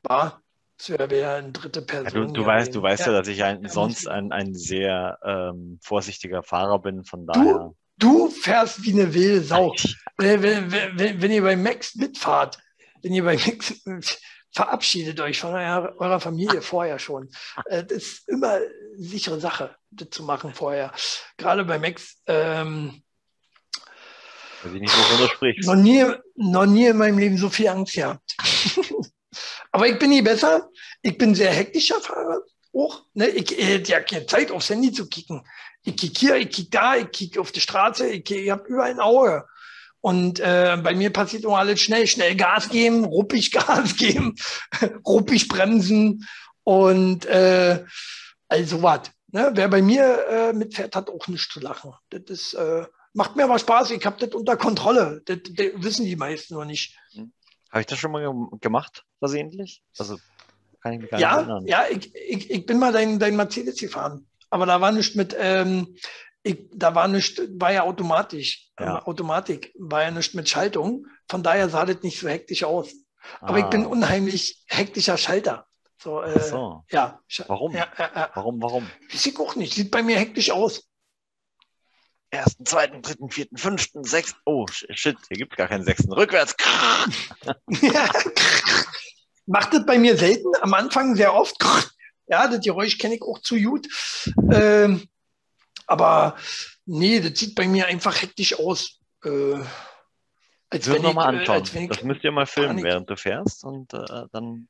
War? Das wäre wär eine dritte Person. Ja, du, du weißt, du weißt ja, ja dass ich ein, sonst ein, ein sehr ähm, vorsichtiger Fahrer bin, von daher. Du, du fährst wie eine wilde Sau. wenn, wenn, wenn, wenn, ihr bei Max mitfahrt, wenn ihr bei Max verabschiedet euch von eurer, eurer Familie vorher schon. Äh, das ist immer eine sichere Sache, das zu machen vorher. Gerade bei Max. Ähm, Weiß ich nicht, wovon du sprichst. Noch nie, noch nie in meinem Leben so viel Angst gehabt. Aber ich bin nie besser. Ich bin sehr hektischer Fahrer. Auch, ne? Ich hätte ja keine Zeit, aufs Handy zu kicken. Ich kick hier, ich kick da, ich kick auf die Straße, ich, ich habe überall ein Auge. Und äh, bei mir passiert immer alles schnell. Schnell Gas geben, ruppig Gas geben, ruppig bremsen und äh, also was. Ne? Wer bei mir äh, mitfährt, hat auch nichts zu lachen. Das ist, äh, Macht mir aber Spaß, ich habe das unter Kontrolle. Das, das, wissen die meisten noch nicht. Habe ich das schon mal gemacht, versehentlich? Also kann ich mich gar ja, nicht erinnern. Ja, ich, ich, ich bin mal dein, dein Mercedes gefahren. Aber da war nicht mit, ähm, ich, da war nicht, war ja automatisch. Ja. Ähm, Automatik, war ja nicht mit Schaltung. Von daher sah das nicht so hektisch aus. Aber ah. ich bin ah. unheimlich hektischer Schalter. So, äh, so. Ja. Warum? Ja, ja, warum, warum? Weiß ich auch nicht. Sieht bei mir hektisch aus. Ersten, zweiten, dritten, vierten, fünften, sechsten. Oh, shit, hier gibt gar keinen sechsten. Rückwärts. Macht das bei mir selten. Am Anfang sehr oft. Ja, das Geräusch kenne ich auch zu gut. Ähm, aber nee, das sieht bei mir einfach hektisch aus. Äh, als wenn ich, mal äh, anschauen. Als wenn ich, das müsst ihr mal filmen, während du fährst und äh, dann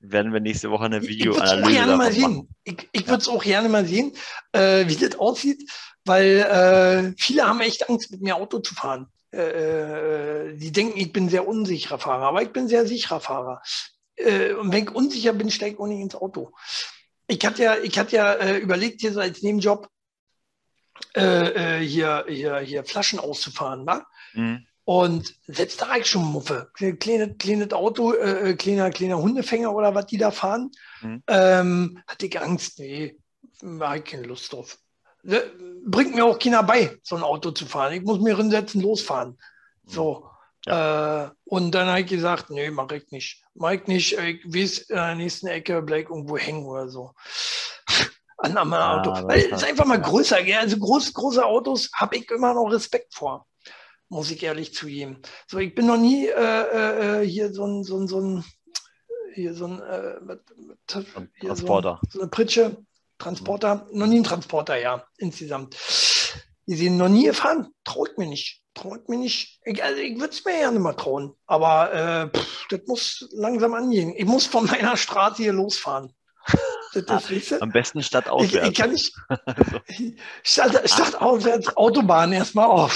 werden wir nächste Woche eine Videoanalyse ich, ich mal sehen. Ich, ich würde es auch gerne mal sehen, äh, wie das aussieht, weil äh, viele haben echt Angst, mit mir Auto zu fahren. Äh, äh, die denken, ich bin sehr unsicherer Fahrer, aber ich bin sehr sicherer Fahrer. Äh, und wenn ich unsicher bin, steige ich auch nicht ins Auto. Ich hatte ja, ich hatte ja äh, überlegt, hier so als Nebenjob hier, hier, hier Flaschen auszufahren. Ne? Mhm. Und selbst da ich schon Muffe. Kleine, kleines Auto, äh, kleiner, kleiner Hundefänger oder was die da fahren. Mhm. Ähm, hatte ich Angst. Nee, habe ich keine Lust drauf. Ne, bringt mir auch keiner bei, so ein Auto zu fahren. Ich muss mir hinsetzen, losfahren. So. Ja. Äh, und dann habe ich gesagt, nee, mache ich nicht. Mache ich nicht. Ich weiß, in der nächsten Ecke bleibe irgendwo hängen oder so. An einem ah, Auto. Weil es ist einfach mal größer. Ja? Also groß, große Autos habe ich immer noch Respekt vor muss ich ehrlich zugeben. So, ich bin noch nie äh, äh, hier so ein, so ein, so ein, hier so ein, äh, mit, hier Transporter. So, so, eine Pritsche, Transporter, noch nie ein Transporter, ja, insgesamt. Die sind noch nie gefahren, traut mir nicht. Traut mir nicht. Ich, also ich würde es mir gerne mal trauen, aber äh, pff, das muss langsam angehen. Ich muss von meiner Straße hier losfahren. Du? Am besten stadtauswärts. Ich, ich kann nicht. also. Stadtauswärts, Autobahn erstmal. Oh,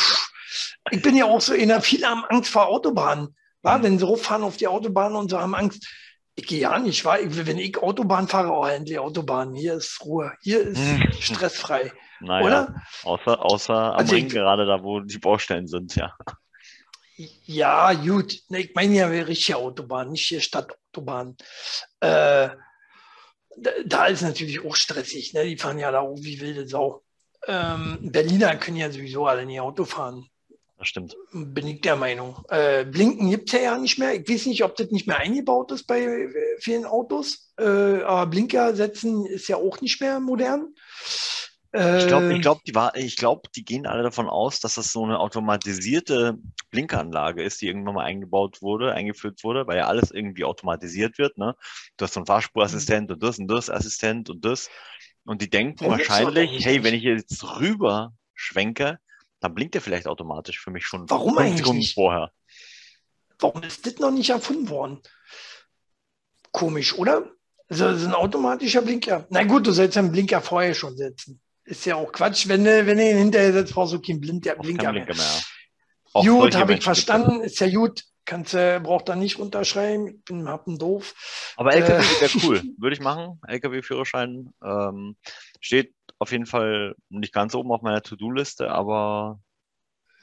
ich bin ja auch so in der viele haben Angst vor Autobahnen. War, mhm. wenn sie hochfahren auf die Autobahn und so haben Angst. Ich gehe ja nicht, war, wenn ich Autobahn fahre, oh, endlich Autobahn, hier ist Ruhe, hier ist mhm. stressfrei. Naja, oder? Außer, außer am also Ring, ich, gerade da, wo die Baustellen sind, ja. Ja, gut. Ich meine ja richtige Autobahn, nicht hier Stadtautobahn. Äh, da, da, ist natürlich auch stressig. Ne? Die fahren ja da auch wie wilde Sau. Ähm, Berliner können ja sowieso alle nie Auto fahren. Das stimmt. Bin ich der Meinung. Äh, Blinken gibt es ja, ja nicht mehr. Ich weiß nicht, ob das nicht mehr eingebaut ist bei äh, vielen Autos. Äh, aber Blinker setzen ist ja auch nicht mehr modern. ich glaube, ich glaub, die, glaub, die gehen alle davon aus, dass das so eine automatisierte Blinkeranlage ist, die irgendwann mal eingebaut wurde, eingeführt wurde, weil ja alles irgendwie automatisiert wird. Ne? Du hast so einen Fahrspurassistent mhm. und das und das Assistent und das. Und die denken wahrscheinlich, hey, wenn ich jetzt rüber schwenke, dann blinkt er vielleicht automatisch für mich schon Warum Sekunden nicht? vorher. Warum ist das noch nicht erfunden worden? Komisch, oder? Also, das ist ein automatischer Blinker. Na gut, du sollst ja einen Blinker vorher schon setzen. Ist ja auch Quatsch. Wenn du, wenn du ihn hinterher setzt, brauchst du keinen Blinker, Blinker mehr. mehr. Gut, habe ich verstanden. Ist ja gut. Kannst, äh, braucht da nicht runterschreiben. Ich bin Happen doof. Aber LKW äh, wäre cool. Würde ich machen. LKW-Führerschein. Ähm, steht auf jeden Fall nicht ganz oben auf meiner To-Do-Liste, aber.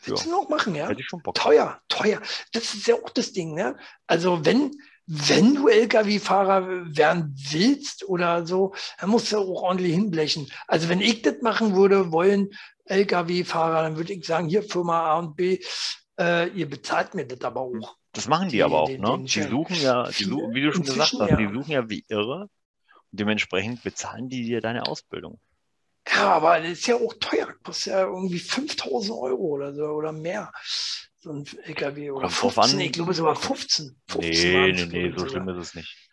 Willst ja, du noch machen, ja? Hätte ich schon Bock. Teuer, teuer. Das ist ja auch das Ding, ne? Also, wenn, wenn du Lkw-Fahrer werden willst oder so, dann musst du auch ordentlich hinblechen. Also, wenn ich das machen würde, wollen Lkw-Fahrer, dann würde ich sagen, hier Firma A und B, äh, ihr bezahlt mir das aber auch. Das machen die, die aber auch, den, ne? Den die suchen ja, die suchen, wie du schon gesagt hast, ja. die suchen ja wie irre. Und dementsprechend bezahlen die dir deine Ausbildung. Ja, aber das ist ja auch teuer. Kostet ja irgendwie 5000 Euro oder so oder mehr. So ein LKW oder 15, ich glaube sogar 15. 15 nee, nee, nee, so schlimm ist es nicht.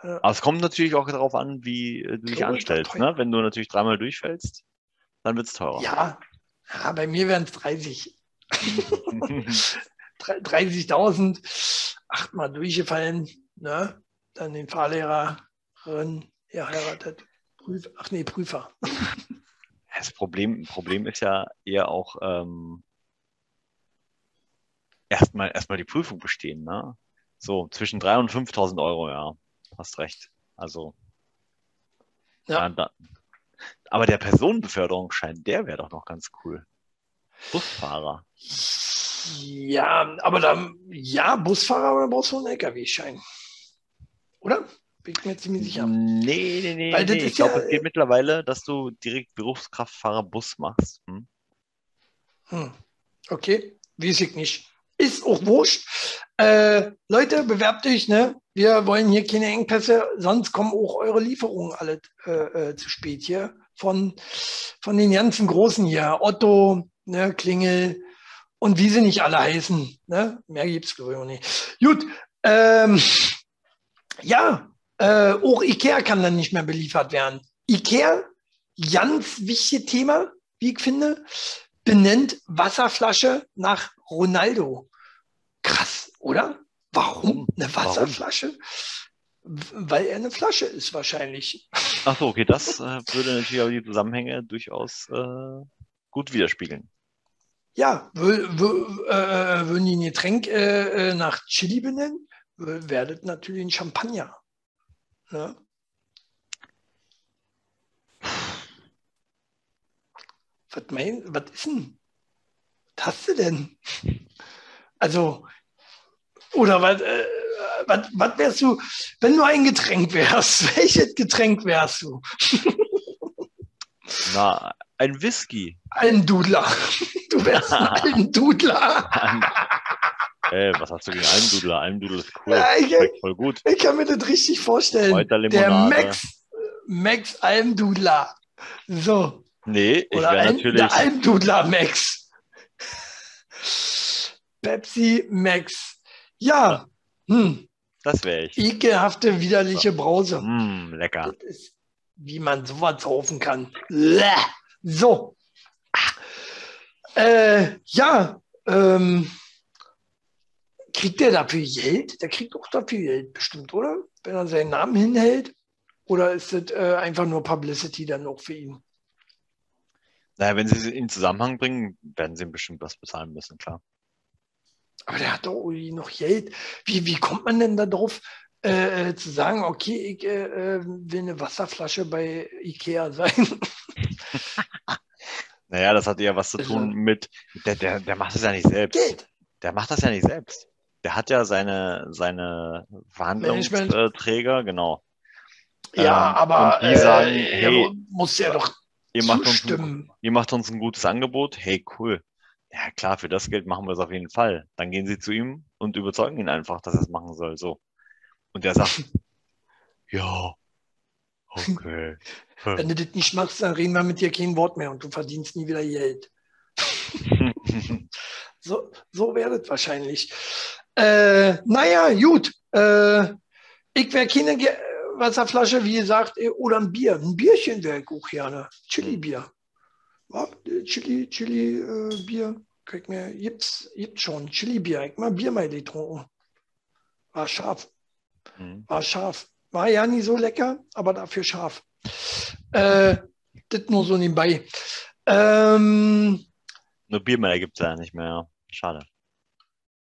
Aber es kommt natürlich auch darauf an, wie äh, du dich anstellst. Ne? Wenn du natürlich dreimal durchfällst, dann wird es teurer. Ja, ja, bei mir wären es 30. 30.000, achtmal durchgefallen, ne? dann den Fahrlehrerin geheiratet. Prüfer, ach nee, Prüfer. Das Problem, Problem ist ja eher auch ähm, erstmal erstmal die Prüfung bestehen. Ne? So, zwischen 3.000 und 5.000 Euro, ja. Hast recht. Also. Ja. Da, aber der Personenbeförderungsschein, der wäre doch noch ganz cool. Busfahrer. Ja, aber dann, ja, Busfahrer oder brauchst du einen LKW-Schein? Oder? Bin ich mir ziemlich sicher. Nee, nee, nee. nee. Ich glaube, ja, es geht mittlerweile, dass du direkt Berufskraftfahrer Bus machst. Hm? Hm. Okay, weiß ich nicht. Ist auch wurscht. Äh, Leute, bewerbt euch, ne? Wir wollen hier keine Engpässe, sonst kommen auch eure Lieferungen alle äh, äh, zu spät hier. Von, von den ganzen Großen hier. Otto, ne, Klingel und wie sie nicht alle heißen. Ne? Mehr gibt es, glaube ich, auch nicht. Gut, ähm, ja, äh, auch Ikea kann dann nicht mehr beliefert werden. Ikea, ganz wichtiges Thema, wie ich finde, benennt Wasserflasche nach Ronaldo. Krass, oder? Warum eine Wasserflasche? Warum? Weil er eine Flasche ist wahrscheinlich. Ach so, okay, das äh, würde natürlich auch die Zusammenhänge durchaus äh, gut widerspiegeln. Ja, äh, würden die ein Getränk äh, äh, nach Chili benennen, werdet natürlich ein Champagner. Ja? Was, mein, was ist denn? Was hast du denn? Also, oder was, äh, was, was wärst du, wenn du ein Getränk wärst? Welches Getränk wärst du? Na, ein Whisky. Ein Dudler. Du wärst ein Dudler. Ey, was hast du gegen Almdudler? Almdudler ist cool. Ja, ich, Schmeckt voll gut. Ich kann mir das richtig vorstellen. Der Max, Max Almdudler. So. Nee, ich wäre natürlich. Der Almdudler Max. Pepsi Max. Ja. Hm. Das wäre ich. Ekelhafte, widerliche Brause. Mm, lecker. Ist, wie man sowas saufen kann. So. Äh, ja. Ähm, Kriegt der dafür Geld? Der kriegt auch dafür Geld bestimmt, oder? Wenn er seinen Namen hinhält? Oder ist das äh, einfach nur Publicity dann auch für ihn? Naja, wenn sie ihn in Zusammenhang bringen, werden sie ihm bestimmt was bezahlen müssen, klar. Aber der hat doch irgendwie noch Geld. Wie, wie kommt man denn darauf, äh, äh, zu sagen, okay, ich äh, äh will eine Wasserflasche bei Ikea sein? naja, das hat ja was zu tun mit, der, der, der macht das ja nicht selbst. Geld. Der macht das ja nicht selbst der hat ja seine, seine Verhandlungsträger, genau. Ja, ähm, aber die sagen, äh, hey, muss ja doch ihr macht, uns, ihr macht uns ein gutes Angebot, hey, cool. Ja, klar, für das Geld machen wir es auf jeden Fall. Dann gehen sie zu ihm und überzeugen ihn einfach, dass er es machen soll. So. Und der sagt, ja, okay. Wenn du das nicht machst, dann reden wir mit dir kein Wort mehr und du verdienst nie wieder Geld. so so wäre das wahrscheinlich. Äh, naja, gut. Äh, ich wäre keine Ge Wasserflasche, wie gesagt, äh, oder ein Bier. Ein Bierchen wäre ich auch gerne. Chili-Bier. Ja, Chili, Chili-Bier. Äh, mir, gibt's, gibt's schon. Chili-Bier. Ich mal Bier mal getrunken. War scharf. Mhm. War scharf. War ja nie so lecker, aber dafür scharf. Äh, das nur so nebenbei. Ähm, nur Biermeier gibt es ja nicht mehr. Schade.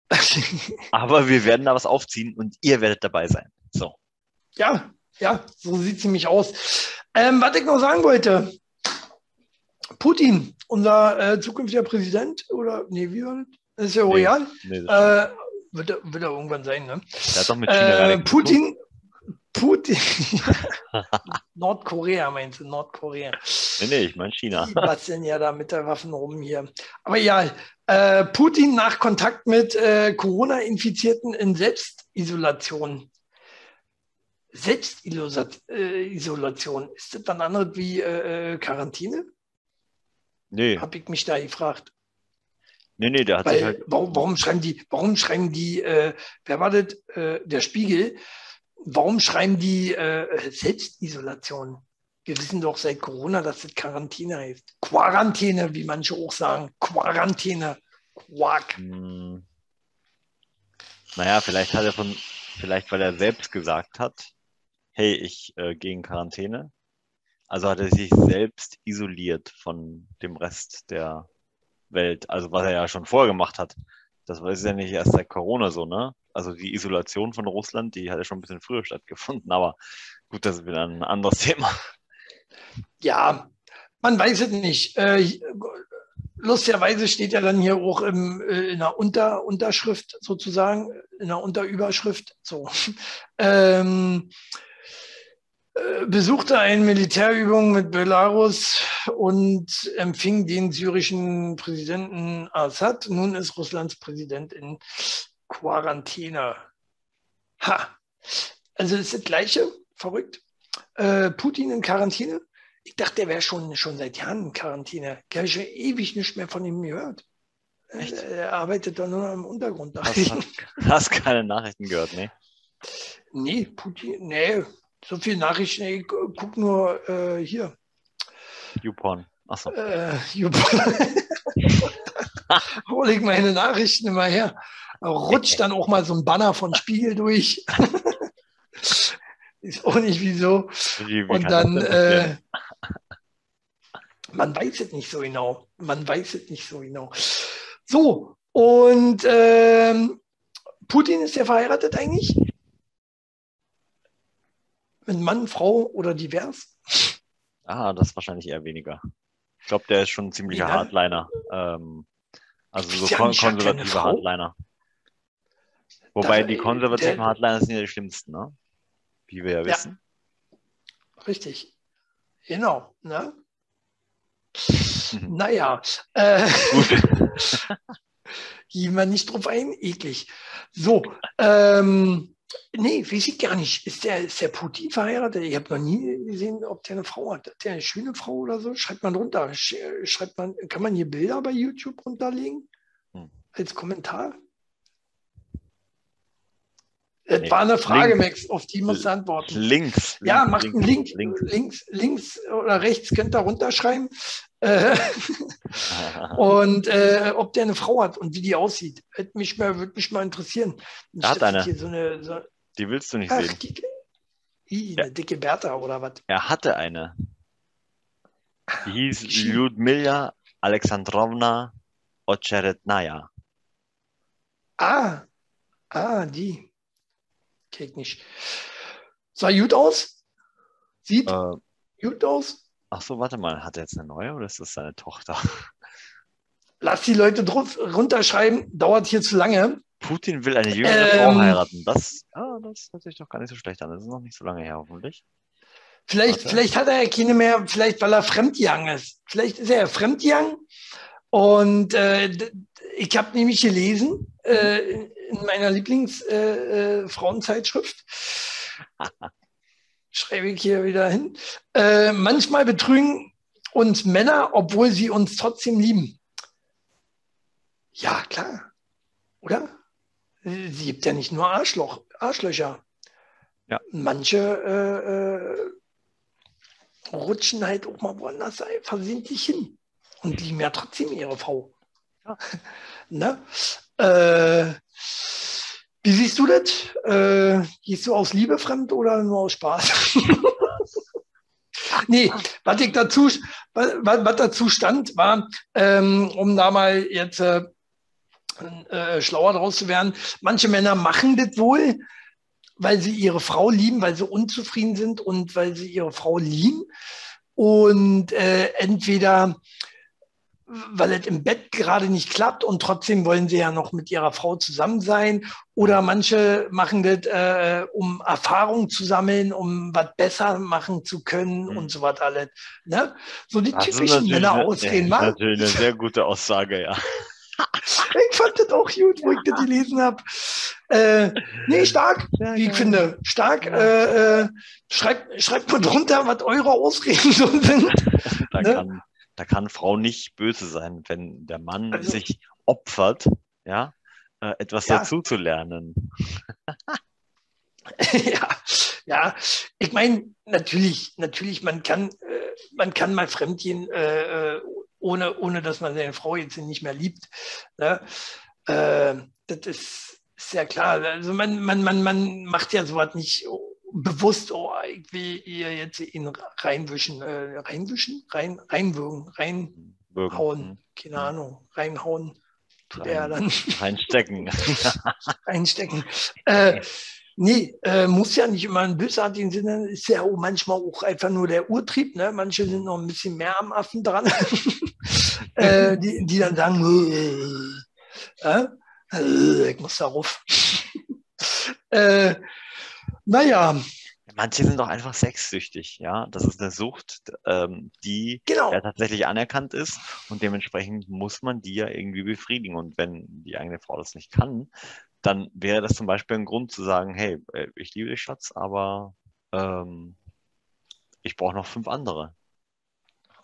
Aber wir werden da was aufziehen und ihr werdet dabei sein. So. Ja, ja, so sieht es nämlich aus. Ähm, was ich noch sagen wollte. Putin, unser äh, zukünftiger Präsident, oder, nee, wie war das? Das ist ja royal. Nee, nee, äh, wird, er, wird er irgendwann sein, ne? Hat doch mit China äh, Putin, Putin. Nordkorea meinst du, Nordkorea. Nee, nee, ich meine China. Die basteln ja da mit der Waffen rum hier. Aber ja, äh, Putin nach Kontakt mit äh, Corona-Infizierten in Selbstisolation. Selbstisolation, ist das dann anderes wie äh, äh, Quarantäne? Nee. Habe ich mich da gefragt. Nee, nee, der hat Weil, sich halt. Warum, warum schreiben die, warum schreiben die, äh, wer war das, äh, der Spiegel, warum schreiben die äh, Selbstisolation? Wir wissen doch seit Corona, dass es Quarantäne heißt. Quarantäne, wie manche auch sagen. Quarantäne. Quack. Hm. Naja, vielleicht hat er von, vielleicht weil er selbst gesagt hat, hey, ich äh, gehe in Quarantäne. Also hat er sich selbst isoliert von dem Rest der Welt. Also was er ja schon vorher gemacht hat. Das ist ja nicht erst seit Corona so, ne? Also die Isolation von Russland, die hat ja schon ein bisschen früher stattgefunden, aber gut, das ist wieder ein anderes Thema. Ja, man weiß es nicht. Äh, lustigerweise steht ja dann hier auch im, äh, in der Unter, Unterschrift sozusagen, in der Unterüberschrift, so. ähm, äh, besuchte eine Militärübung mit Belarus und empfing den syrischen Präsidenten Assad. Nun ist Russlands Präsident in Quarantäne. Ha! Also es ist das Gleiche, verrückt. Äh, Putin in Quarantäne. Ich dachte, der wäre schon, schon seit Jahren in Quarantäne. Ich habe schon ewig nicht mehr von ihm gehört. Echt? Er arbeitet da nur im Untergrund. Hast, hast keine Nachrichten gehört, ne? Nee, Putin, nee, so viele Nachrichten, ich gucke nur äh, hier. YouPorn. Achso. Äh, YouPorn. Hole ich meine Nachrichten immer her. Rutscht dann auch mal so ein Banner von Spiegel durch. Ist auch nicht wieso. Wie, wie Und dann, äh, man weiß es nicht so genau. Man weiß es nicht so genau. So, und ähm, Putin ist ja verheiratet eigentlich? Mit Mann, Frau oder divers? Ah, das wahrscheinlich eher weniger. Ich glaube, der ist schon ein ziemlicher ja. Hardliner. Ähm, also so kon konservative Hardliner. Wobei da, die konservativen der, Hardliner sind ja die schlimmsten, ne? Wie wir ja, ja. wissen. Richtig. Genau. Ne? naja. Äh, gehen wir nicht drauf ein, eklig. So, ähm, Nee, weiß ich gar nicht. Ist der, ist der Putin verheiratet? Ich habe noch nie gesehen, ob der eine Frau hat. Hat der eine schöne Frau oder so? Schreibt man runter. Schreibt man, kann man hier Bilder bei YouTube runterlegen? Hm. Als Kommentar? Das nee. war eine Frage, links. Max, auf die muss du antworten. Links. Ja, macht einen Link. Links. links, links oder rechts könnt ihr runterschreiben. Äh, und äh, ob der eine Frau hat und wie die aussieht. Hätte mich mal, würde mich mal interessieren. Er hat eine. So eine so die willst du nicht Ach, sehen. Die, eine ja. dicke Bertha oder was? Er hatte eine. Die hieß Lyudmila Alexandrovna Ocheretnaya. Ah, ah, die. Nicht. Sah gut aus? Sieht äh, gut aus? Ach so, warte mal. Hat er jetzt eine neue oder ist das seine Tochter? Lass die Leute drauf runterschreiben. Dauert hier zu lange. Putin will eine jüngere ähm, Frau heiraten. Das, ja, das hört sich doch gar nicht so schlecht an. Das ist noch nicht so lange her, hoffentlich. Vielleicht, vielleicht hat er ja keine mehr, vielleicht weil er fremdgegangen ist. Vielleicht ist er fremdgegangen. Und äh, ich habe nämlich gelesen, äh, in meiner Lieblingsfrauenzeitschrift. Äh, äh, Schreibe ich hier wieder hin. Äh, manchmal betrügen uns Männer, obwohl sie uns trotzdem lieben. Ja, klar. Oder? Sie gibt ja nicht nur Arschloch, Arschlöcher. Ja. Manche äh, äh rutschen halt auch mal woanders versehentlich hin und lieben ja trotzdem ihre Frau. Ne? Äh, wie siehst du das? Äh, gehst du aus Liebe fremd oder nur aus Spaß? nee, was ich dazu, was, was dazu stand, war, ähm, um da mal jetzt äh, äh, schlauer draus zu werden, manche Männer machen das wohl, weil sie ihre Frau lieben, weil sie unzufrieden sind und weil sie ihre Frau lieben. Und äh, entweder weil es im Bett gerade nicht klappt und trotzdem wollen sie ja noch mit ihrer Frau zusammen sein. Oder manche machen das, äh, um Erfahrung zu sammeln, um was besser machen zu können mhm. und so was alles. Ne? So die das typischen Männerausreden. Das ist natürlich eine sehr gute Aussage, ja. ich fand das auch gut, wo ich das gelesen habe. Äh, nee, stark, ja, wie ich finde. Stark. Ja. Äh, äh, schreibt, schreibt mal drunter, was eure Ausreden so sind. Da ne? Da kann Frau nicht böse sein, wenn der Mann also, sich opfert, ja, äh, etwas ja. dazu zu lernen. ja, ja, ich meine, natürlich, natürlich, man kann, äh, man kann mal fremdgehen, äh, äh ohne, ohne dass man seine Frau jetzt nicht mehr liebt. Ne? Äh, das ist sehr klar. Also man, man, man, man macht ja sowas nicht bewusst, oh, will ihr jetzt ihn reinwischen, äh, reinwischen, rein, reinwürgen, reinhauen, hm. keine. Ahnung, reinhauen, tut Rein, er dann. Reinstecken. reinstecken. Äh, nee, äh, muss ja nicht immer ein bösartigen Sinne, ist ja auch manchmal auch einfach nur der Urtrieb, ne? Manche sind noch ein bisschen mehr am Affen dran. äh, die, die dann sagen, äh, äh, ich muss darauf. äh, naja. Manche sind doch einfach sexsüchtig, ja. Das ist eine Sucht, ähm, die genau. ja tatsächlich anerkannt ist und dementsprechend muss man die ja irgendwie befriedigen. Und wenn die eigene Frau das nicht kann, dann wäre das zum Beispiel ein Grund zu sagen, hey, äh, ich liebe dich, Schatz, aber ähm, ich brauche noch fünf andere.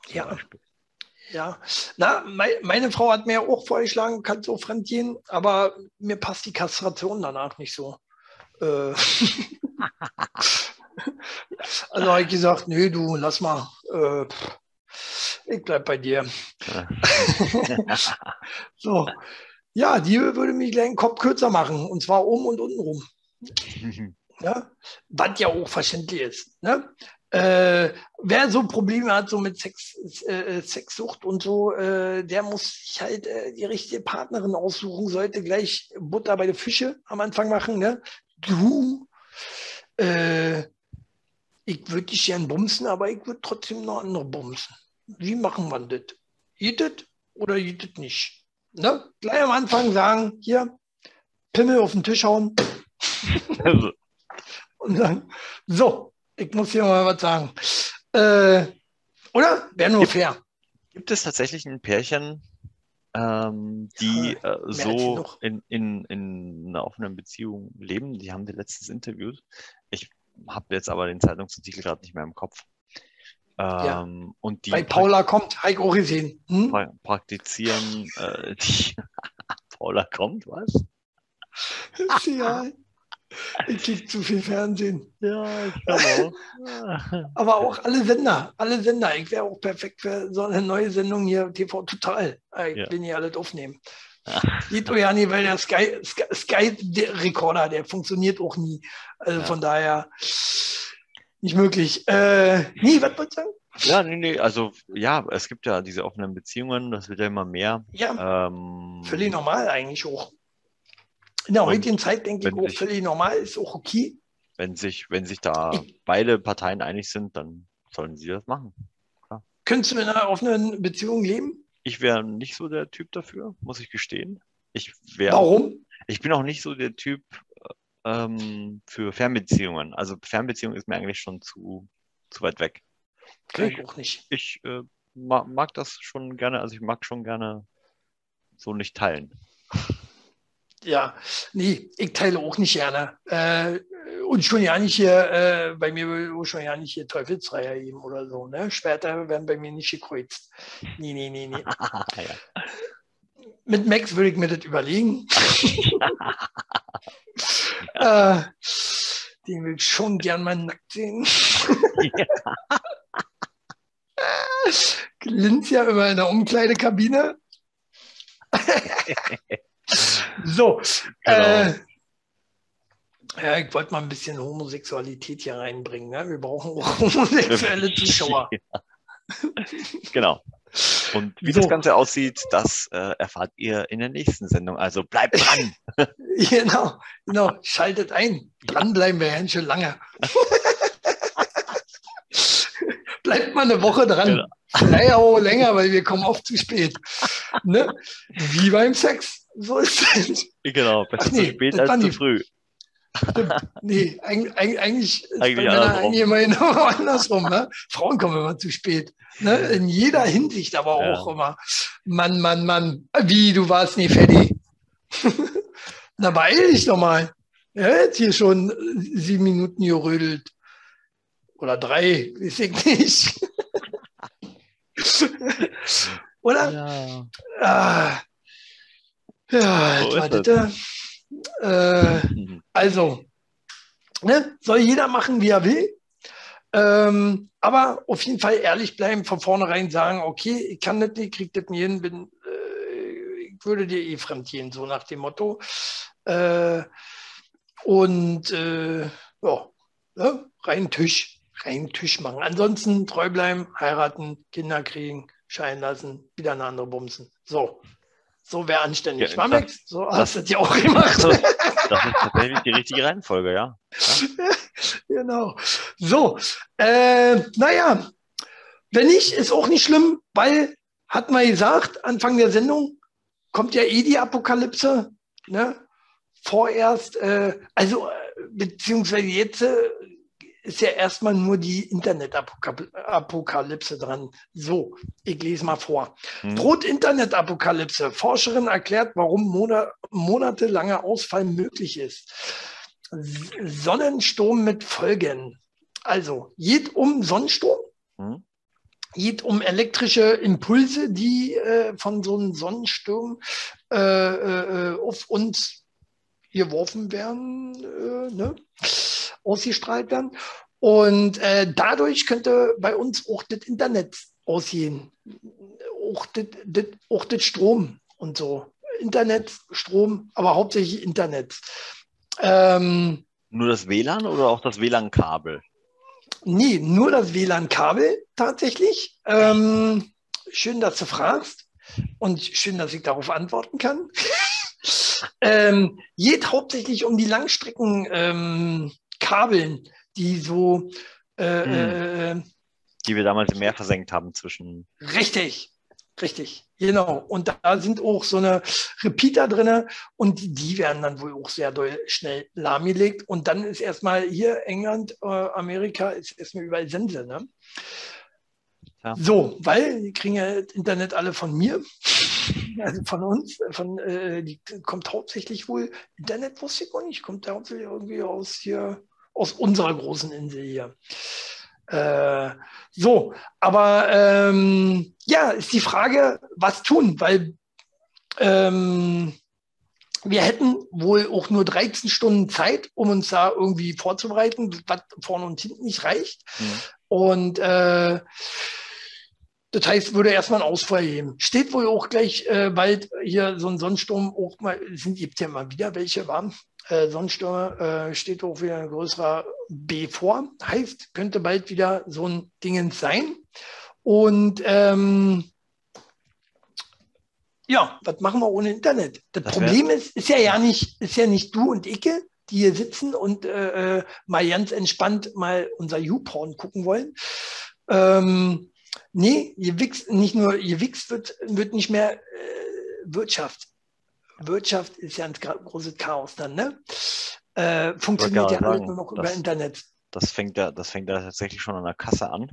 Ja. Beispiel. Ja, na, mein, meine Frau hat mir auch vorgeschlagen, kann so fremd gehen, aber mir passt die Kastration danach nicht so. Äh, also habe ich gesagt, nö, du, lass mal. Äh, ich bleib bei dir. so. Ja, die würde mich gleich den Kopf kürzer machen, und zwar oben und unten rum. ja? Was ja auch verständlich ist. Ne? Äh, wer so Probleme hat, so mit Sex, äh, Sexsucht und so, äh, der muss sich halt äh, die richtige Partnerin aussuchen, sollte gleich Butter bei den Fische am Anfang machen. Ne? Du, äh, ich würde dich gern bumsen, aber ich würde trotzdem noch andere bumsen. Wie machen wir das? Geht oder geht nicht? Ne? Gleich am Anfang sagen, hier, Pimmel auf den Tisch hauen. Also. und sagen, so, ich muss hier mal was sagen. Äh, oder? Wäre nur fair. Gibt es tatsächlich ein Pärchen, ähm, die ja, äh, so in, in, in einer offenen Beziehung leben? Die haben die letztens interviewt. Ich habe jetzt aber den Zeitungsartikel gerade nicht mehr im Kopf. Ähm, ja. und die Bei Paula kommt, Heiko gesehen. Hm? Praktizieren äh, die Paula kommt, was? Ja, ich kriege zu viel Fernsehen. Ja, ich auch. Aber auch alle Sender, alle Sender. Ich wäre auch perfekt für so eine neue Sendung hier, TV Total. Ich ja. will hier alles aufnehmen. Geht doch ja nicht, weil der Sky, Sky, Sky der funktioniert auch nie. Also ja. von daher nicht möglich. Äh, nee, was wolltest du sagen? Ja, nee, nee, also ja, es gibt ja diese offenen Beziehungen, das wird ja immer mehr. Ja, ähm, völlig normal eigentlich auch in der heutigen Zeit denke ich auch sich, völlig normal, ist auch okay. Wenn sich, wenn sich da ich, beide Parteien einig sind, dann sollen sie das machen. Klar. Könntest du in einer offenen Beziehung leben? Ich wäre nicht so der Typ dafür, muss ich gestehen. Ich wär, Warum? Ich bin auch nicht so der Typ ähm, für Fernbeziehungen. Also Fernbeziehung ist mir eigentlich schon zu, zu weit weg. Kann ich, ich auch nicht. Ich äh, mag, mag das schon gerne, also ich mag schon gerne so nicht teilen ja, nee, ich teile auch nicht gerne. Äh, und schon ja nicht hier, äh, bei mir will schon ja nicht hier Teufelsfreier geben oder so. Ne? Später werden bei mir nicht gekreuzt. Nee, nee, nee, nee. ja. Mit Max würde ich mir das überlegen. äh, den will ich schon gern mal nackt sehen. ja. Glänzt ja immer in der Umkleidekabine. So, genau. äh, ja, ich wollte mal ein bisschen Homosexualität hier reinbringen. Ne? Wir brauchen auch homosexuelle Zuschauer. genau. Und wie so. das Ganze aussieht, das äh, erfahrt ihr in der nächsten Sendung. Also bleibt dran. genau, genau. Schaltet ein. Dranbleiben wir ja schon lange. bleibt mal eine Woche dran. Genau. Vielleicht auch länger, weil wir kommen oft zu spät. Ne? Wie beim Sex. So ist es. Genau, besser nee, zu spät als zu früh. Stimmt. Nee, eigentlich, eigentlich ist eigentlich eigentlich immer genau andersrum. Ne? Frauen kommen immer zu spät. Ne? In jeder Hinsicht aber ja. auch immer. Mann, Mann, Mann. Wie, du warst nie fertig. Na, beeil dich doch mal. Ja, jetzt hier schon sieben Minuten gerödelt. Oder drei, weiß ich nicht. Oder? Ja. Ah. Ja, so warte. Äh, also, ne, soll jeder machen, wie er will. Ähm, aber auf jeden Fall ehrlich bleiben, von vornherein sagen, okay, ich kann das nicht, krieg das nicht hin, bin, äh, ich würde dir eh fremd gehen, so nach dem Motto. Äh, und äh, ja, ne, rein Tisch, rein Tisch machen. Ansonsten treu bleiben, heiraten, Kinder kriegen, scheiden lassen, wieder eine andere bumsen. So, so wäre anständig. Ja, Mamex, so hast du das ja auch gemacht. Das, das ist tatsächlich die richtige Reihenfolge, ja. ja. genau. So, äh, naja, wenn nicht, ist auch nicht schlimm, weil hatten wir gesagt, Anfang der Sendung, kommt ja eh die Apokalypse. Ne? Vorerst, äh, also äh, beziehungsweise jetzt äh, ist ja erstmal nur die Internetapokalypse dran. So, ich lese mal vor. Hm. Droht Internetapokalypse. Forscherin erklärt, warum Monat, monatelanger Ausfall möglich ist. Sonnensturm mit Folgen. Also, geht um Sonnensturm. Hm geht um elektrische Impulse, die äh, von so einem Sonnensturm äh, äh, auf uns geworfen werden, äh, ne? Ausgestrahlt werden. Und äh, dadurch könnte bei uns auch das Internet aussehen. Auch das, das, auch das Strom und so. Internet, Strom, aber hauptsächlich Internet. Ähm, Nur das WLAN oder auch das WLAN-Kabel? Nee, nur das WLAN-Kabel tatsächlich. Ähm, schön, dass du fragst und schön, dass ich darauf antworten kann. ähm, geht hauptsächlich um die Langstreckenkabeln, ähm, die so. Äh, hm. äh, die wir damals im Meer versenkt haben zwischen. Richtig, Richtig, genau. Und da sind auch so eine Repeater drin und die werden dann wohl auch sehr doll schnell lahmgelegt. Und dann ist erstmal hier England, äh, Amerika, ist erstmal überall Sense. Ne? Ja. So, weil die kriegen ja das Internet alle von mir, also von uns, von, äh, die kommt hauptsächlich wohl, Internet wusste ich auch nicht, kommt hauptsächlich irgendwie aus hier, aus unserer großen Insel hier. Äh, so, aber ähm, ja, ist die Frage, was tun, weil ähm, wir hätten wohl auch nur 13 Stunden Zeit, um uns da irgendwie vorzubereiten, was vorne und hinten nicht reicht. Mhm. Und äh, das heißt, würde erstmal ein Ausfall geben. Steht wohl auch gleich äh, bald hier so ein Sonnensturm, auch mal, sind gibt ja mal wieder welche warm. Äh, Sonnenstürme äh, steht auch wieder ein größerer B vor. Heißt, könnte bald wieder so ein Dingens sein. Und ähm, ja, was machen wir ohne Internet? Das, das Problem ist, ist ja, ja nicht, ist ja nicht du und Icke, die hier sitzen und äh, äh mal ganz entspannt mal unser YouPorn gucken wollen. Ähm, nee, gewichst, nicht nur gewichst wird, wird nicht mehr äh, Wirtschaft. Wirtschaft ist ja ein großes Chaos dann, ne? Äh, funktioniert ja alles nur noch das, über Internet. Das fängt ja, das fängt ja tatsächlich schon an der Kasse an.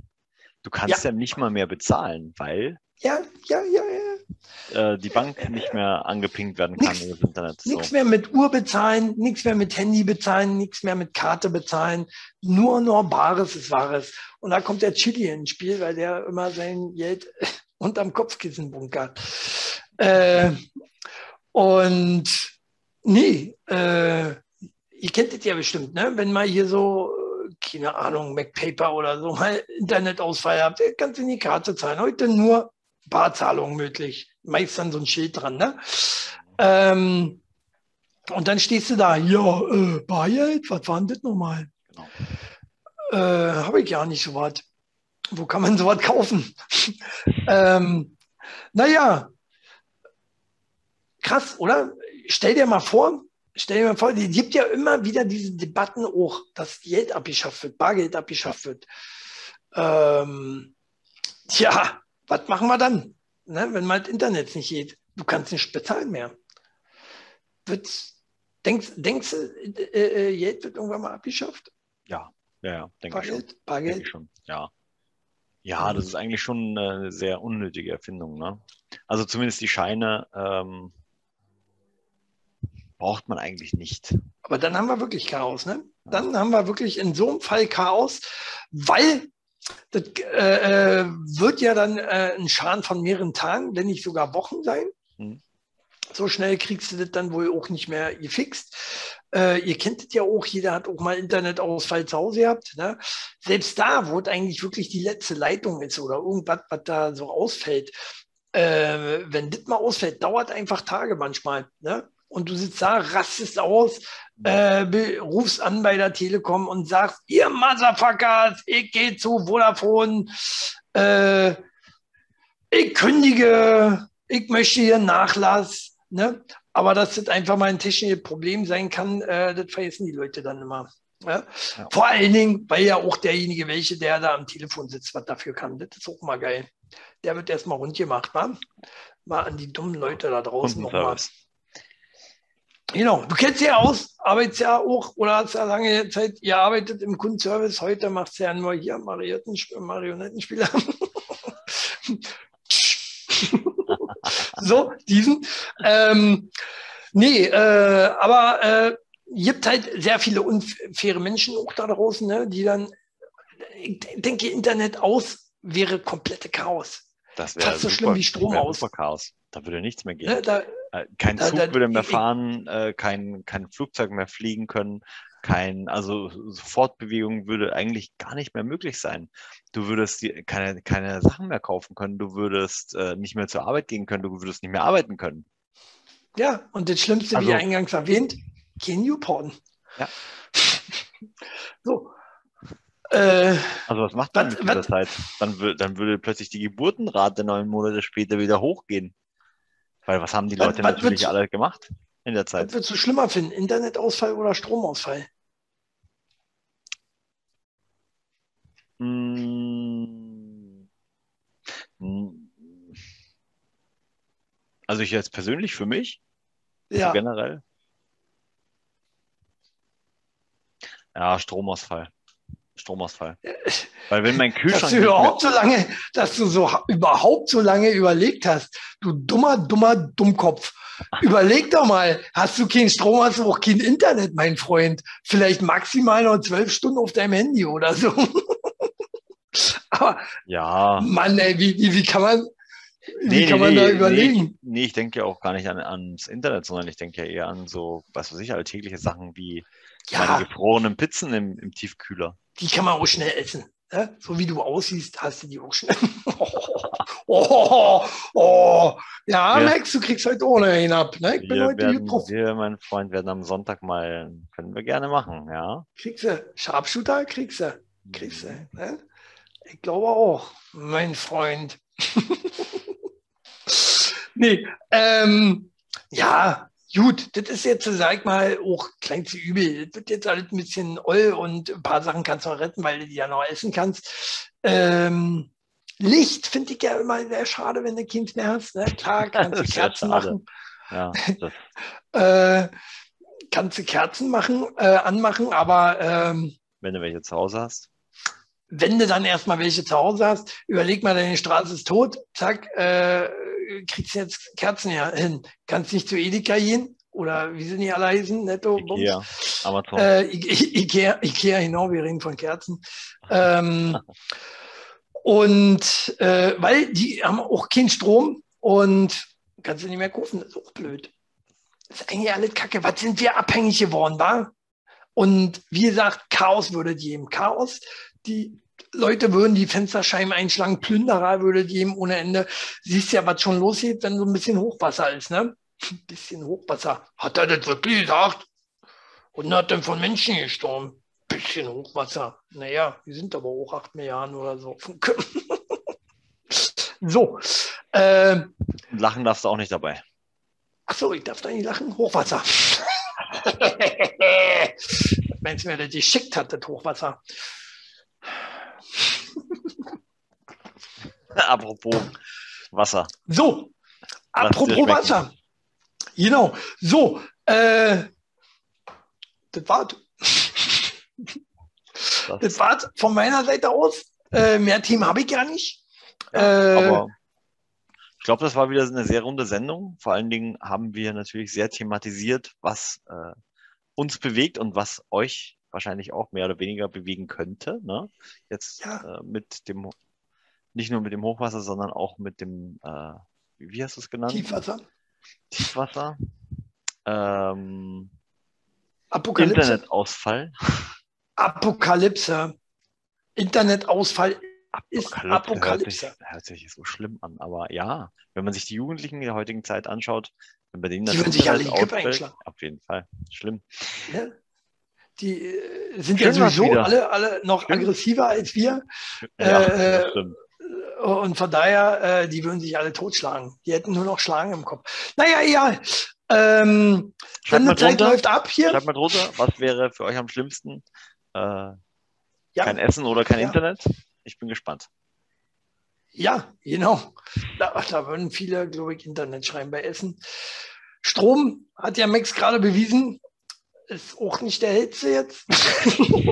Du kannst ja, ja nicht mal mehr bezahlen, weil ja, ja, ja, ja. Äh, die Bank nicht mehr angepinkt werden kann nix, über das Internet. So. Nichts mehr mit Uhr bezahlen, nichts mehr mit Handy bezahlen, nichts mehr mit Karte bezahlen. Nur nur Bares ist Wahres. Und da kommt der Chili ins Spiel, weil der immer sein Geld unterm Kopfkissen bunkert. Äh, und nee, äh, ihr kennt das ja bestimmt, ne? Wenn mal hier so, keine Ahnung, MacPaper oder so mal Internetausfall habt, kannst du in die Karte zahlen. Heute nur Barzahlung möglich. Meist dann so ein Schild dran, ne? Ähm, und dann stehst du da, ja, äh, Bargeld, was war denn das nochmal? Genau. Äh, Habe ich ja nicht so was. Wo kann man so was kaufen? ähm, naja, krass, oder? Stell dir mal vor, stell dir mal vor, es gibt ja immer wieder diese Debatten auch, dass Geld abgeschafft wird, Bargeld abgeschafft wird. Ähm, tja, was machen wir dann, ne, wenn mal das Internet nicht geht? Du kannst nicht bezahlen mehr. Wird's, denkst, denkst du, äh, äh, Geld wird irgendwann mal abgeschafft? Ja, ja, ja denke ich schon. Bargeld? Denk ich schon, ja. Ja, das ist eigentlich schon eine sehr unnötige Erfindung. Ne? Also zumindest die Scheine ähm, braucht man eigentlich nicht. Aber dann haben wir wirklich Chaos, ne? Dann haben wir wirklich in so einem Fall Chaos, weil das äh, äh, wird ja dann äh, ein Schaden von mehreren Tagen, wenn nicht sogar Wochen sein. Hm. So schnell kriegst du das dann wohl auch nicht mehr gefixt. Äh, ihr kennt es ja auch, jeder hat auch mal Internetausfall zu Hause gehabt. Ne? Selbst da, wo es eigentlich wirklich die letzte Leitung ist oder irgendwas, was da so ausfällt, äh, wenn das mal ausfällt, dauert einfach Tage manchmal. Ne? Und du sitzt da, rastest aus, äh, rufst an bei der Telekom und sagst, ihr Motherfuckers, ich gehe zu Vodafone, äh, ich kündige, ich möchte hier Nachlass. Ne? Aber dass das einfach mal ein technisches Problem sein kann, äh, das vergessen die Leute dann immer. Ja? Ja. Vor allen Dingen, weil ja auch derjenige, welche, der da am Telefon sitzt, was dafür kann. Das ist auch mal geil. Der wird erstmal rund gemacht, wa? Mal an die dummen Leute da draußen nochmal. Genau, du kennst ja aus, arbeitest ja auch oder hast ja lange Zeit, ihr arbeitet im Kundenservice, heute macht ja nur hier Marionettenspieler. so, diesen. Ähm, nee, äh, aber äh, gibt halt sehr viele unfaire Menschen auch da draußen, ne, die dann, ich denke, Internet aus wäre komplette Chaos. Das wäre so schlimm wie Strom aus. Chaos. Da würde nichts mehr gehen. Ne, da, kein da, Zug da, würde mehr fahren, äh, kein, kein Flugzeug mehr fliegen können, kein, also Fortbewegung würde eigentlich gar nicht mehr möglich sein. Du würdest die, keine, keine Sachen mehr kaufen können, du würdest äh, nicht mehr zur Arbeit gehen können, du würdest nicht mehr arbeiten können. Ja, und das Schlimmste, also, wie eingangs erwähnt, kein Newporn. Ja. so. Äh, also was macht man mit dieser Zeit? Dann, dann würde plötzlich die Geburtenrate neun Monate später wieder hochgehen. Weil was haben die Leute was, natürlich alle gemacht in der Zeit? Was würdest du schlimmer finden? Internetausfall oder Stromausfall? Hm. Also ich jetzt persönlich für mich, ja. Also generell. Ja, Stromausfall. Stromausfall. Weil wenn mein Kühlschrank. Dass du überhaupt so lange, dass du so überhaupt so lange überlegt hast, du dummer, dummer Dummkopf. Überleg doch mal, hast du keinen Strom, hast du auch kein Internet, mein Freund. Vielleicht maximal noch zwölf Stunden auf deinem Handy oder so. Aber ja. Mann, ey, wie, wie, wie kann man, wie nee, kann man nee, da überlegen? Nee, nee, ich denke ja auch gar nicht an, ans Internet, sondern ich denke ja eher an so, was weiß ich, alltägliche Sachen wie ja. meine gefrorenen Pizzen im, im Tiefkühler die kann man auch schnell essen. Ne? So wie du aussiehst, hast du die auch schnell. oh, oh, oh. Ja, ja, Max, du kriegst heute ohne hinab. Ne? Ich bin wir heute werden, Wir, mein Freund, werden am Sonntag mal, können wir gerne machen, ja. Kriegst du. Sharpshooter kriegst du. Kriegst du. Ne? Ich glaube auch, mein Freund. nee, ähm, ja, Gut, das ist jetzt, sag mal, auch kleinste Übel. Das wird jetzt alles ein bisschen oll und ein paar Sachen kannst du noch retten, weil du die ja noch essen kannst. Ähm, Licht finde ich ja immer sehr schade, wenn du Kind mehr hast. Ne? Klar, kannst du Kerzen machen. Ja, äh, kannst du Kerzen machen, äh, anmachen, aber ähm, wenn du welche zu Hause hast. Wenn du dann erstmal welche zu Hause hast, überleg mal, deine Straße ist tot, zack, äh, kriegst du jetzt Kerzen ja hin. Kannst nicht zu Edeka gehen oder wie sind die alle heißen? Netto, Ikea, Amazon. Äh, Ikea, Ikea, genau, wir reden von Kerzen. ähm, und äh, weil die haben auch keinen Strom und kannst du nicht mehr kaufen, das ist auch blöd. Das ist eigentlich alles Kacke. Was sind wir abhängig geworden, wa? Und wie gesagt, Chaos würde geben. Chaos, die Leute würden die Fensterscheiben einschlagen, Plünderer würde geben ohne Ende. Siehst ja, was schon losgeht, wenn so ein bisschen Hochwasser ist, ne? Ein bisschen Hochwasser. Hat er das wirklich gesagt? Und hat dann von Menschen gestorben. Bisschen Hochwasser. Naja, die sind aber auch acht Milliarden oder so. so. Äh, lachen darfst du auch nicht dabei. Achso, ich darf da nicht lachen. Hochwasser. Meinst du, wer das geschickt hat, das Hochwasser? apropos Wasser. So, apropos Wasser. Genau. So, äh, das war's. Das, war's von meiner Seite aus. Äh, mehr Team habe ich gar nicht. Ja, äh, aber ich glaube, das war wieder eine sehr runde Sendung. Vor allen Dingen haben wir natürlich sehr thematisiert, was äh, uns bewegt und was euch wahrscheinlich auch mehr oder weniger bewegen könnte. Ne? Jetzt ja. äh, mit dem, nicht nur mit dem Hochwasser, sondern auch mit dem, äh, wie hast du es genannt? Tiefwasser. Tiefwasser. Ähm, Apokalypse. Internetausfall. Apokalypse. Internetausfall ist Apokalypse. Hört sich, hört sich so schlimm an, aber ja, wenn man sich die Jugendlichen der heutigen Zeit anschaut, denen das die würden sich alle die Köpfe einschlagen. Auf jeden Fall. Schlimm. Ja die äh, sind Schön ja sowieso alle, alle noch Schön. aggressiver als wir. Ja, äh, und von daher, äh, die würden sich alle totschlagen. Die hätten nur noch Schlagen im Kopf. Naja, egal. Ähm, Schreibt mal Zeit drunter, läuft ab hier. Schreibt mal drunter, was wäre für euch am schlimmsten? Äh, ja. Kein Essen oder kein ja. Internet? Ich bin gespannt. Ja, genau. Da, da würden viele, glaube ich, Internet schreiben bei Essen. Strom hat ja Max gerade bewiesen, ist auch nicht der hellste jetzt.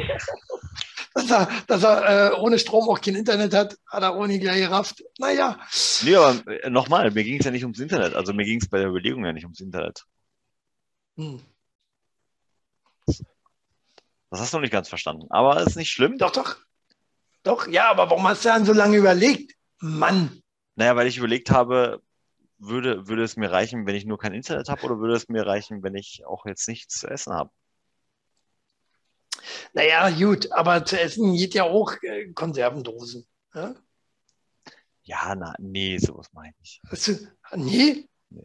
dass er, dass er äh, ohne Strom auch kein Internet hat, hat er ohne gleich gerafft. Naja. Nee, aber äh, nochmal, mir ging es ja nicht ums Internet. Also mir ging es bei der Überlegung ja nicht ums Internet. Hm. Das hast du noch nicht ganz verstanden. Aber ist nicht schlimm. Doch, doch. Doch, ja, aber warum hast du dann so lange überlegt? Mann. Naja, weil ich überlegt habe, würde, würde es mir reichen, wenn ich nur kein Internet habe oder würde es mir reichen, wenn ich auch jetzt nichts zu essen habe? Naja, gut, aber zu essen geht ja auch äh, Konservendosen. Ja, ja na, nee, sowas meine ich. Du, nee? nee?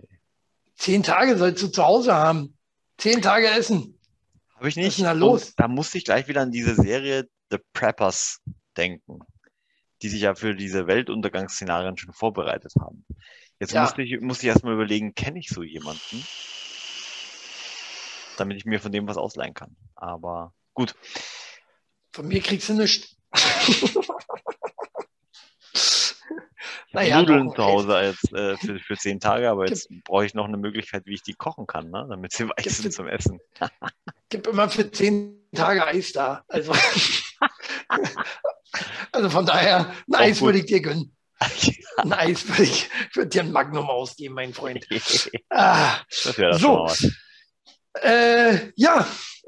Zehn Tage sollst du zu Hause haben. Zehn Tage essen. Habe ich nicht. Was ist denn da los? Und da musste ich gleich wieder an diese Serie The Preppers denken, die sich ja für diese Weltuntergangsszenarien schon vorbereitet haben. Jetzt ja. musste, ich, musste ich erstmal überlegen, kenne ich so jemanden? Damit ich mir von dem was ausleihen kann. Aber Gut. Von mir kriegst du nichts. naja, Nudeln zu Hause als, äh, für, für zehn Tage, aber jetzt brauche ich noch eine Möglichkeit, wie ich die kochen kann, ne? damit sie weich sind zum Essen. Gib immer für zehn Tage Eis da. Also, also von daher, ein Eis würde ich dir gönnen. Ein Eis würde ich, würde dir ein Magnum ausgeben, mein Freund. ah, so. Äh, ja,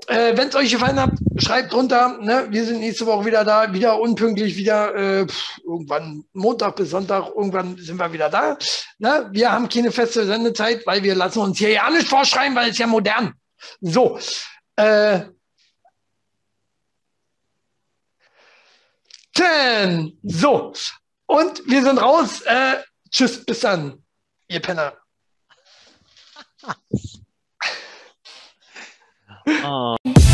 äh, Wenn es euch gefallen hat, schreibt drunter. Ne? Wir sind nächste Woche wieder da, wieder unpünktlich, wieder äh, pff, irgendwann Montag bis Sonntag, irgendwann sind wir wieder da. Ne? Wir haben keine feste Sendezeit, weil wir lassen uns hier ja nicht vorschreiben, weil es ja modern. So. Äh, ten. So. Und wir sind raus. Äh, tschüss, bis dann, ihr Penner. Oh.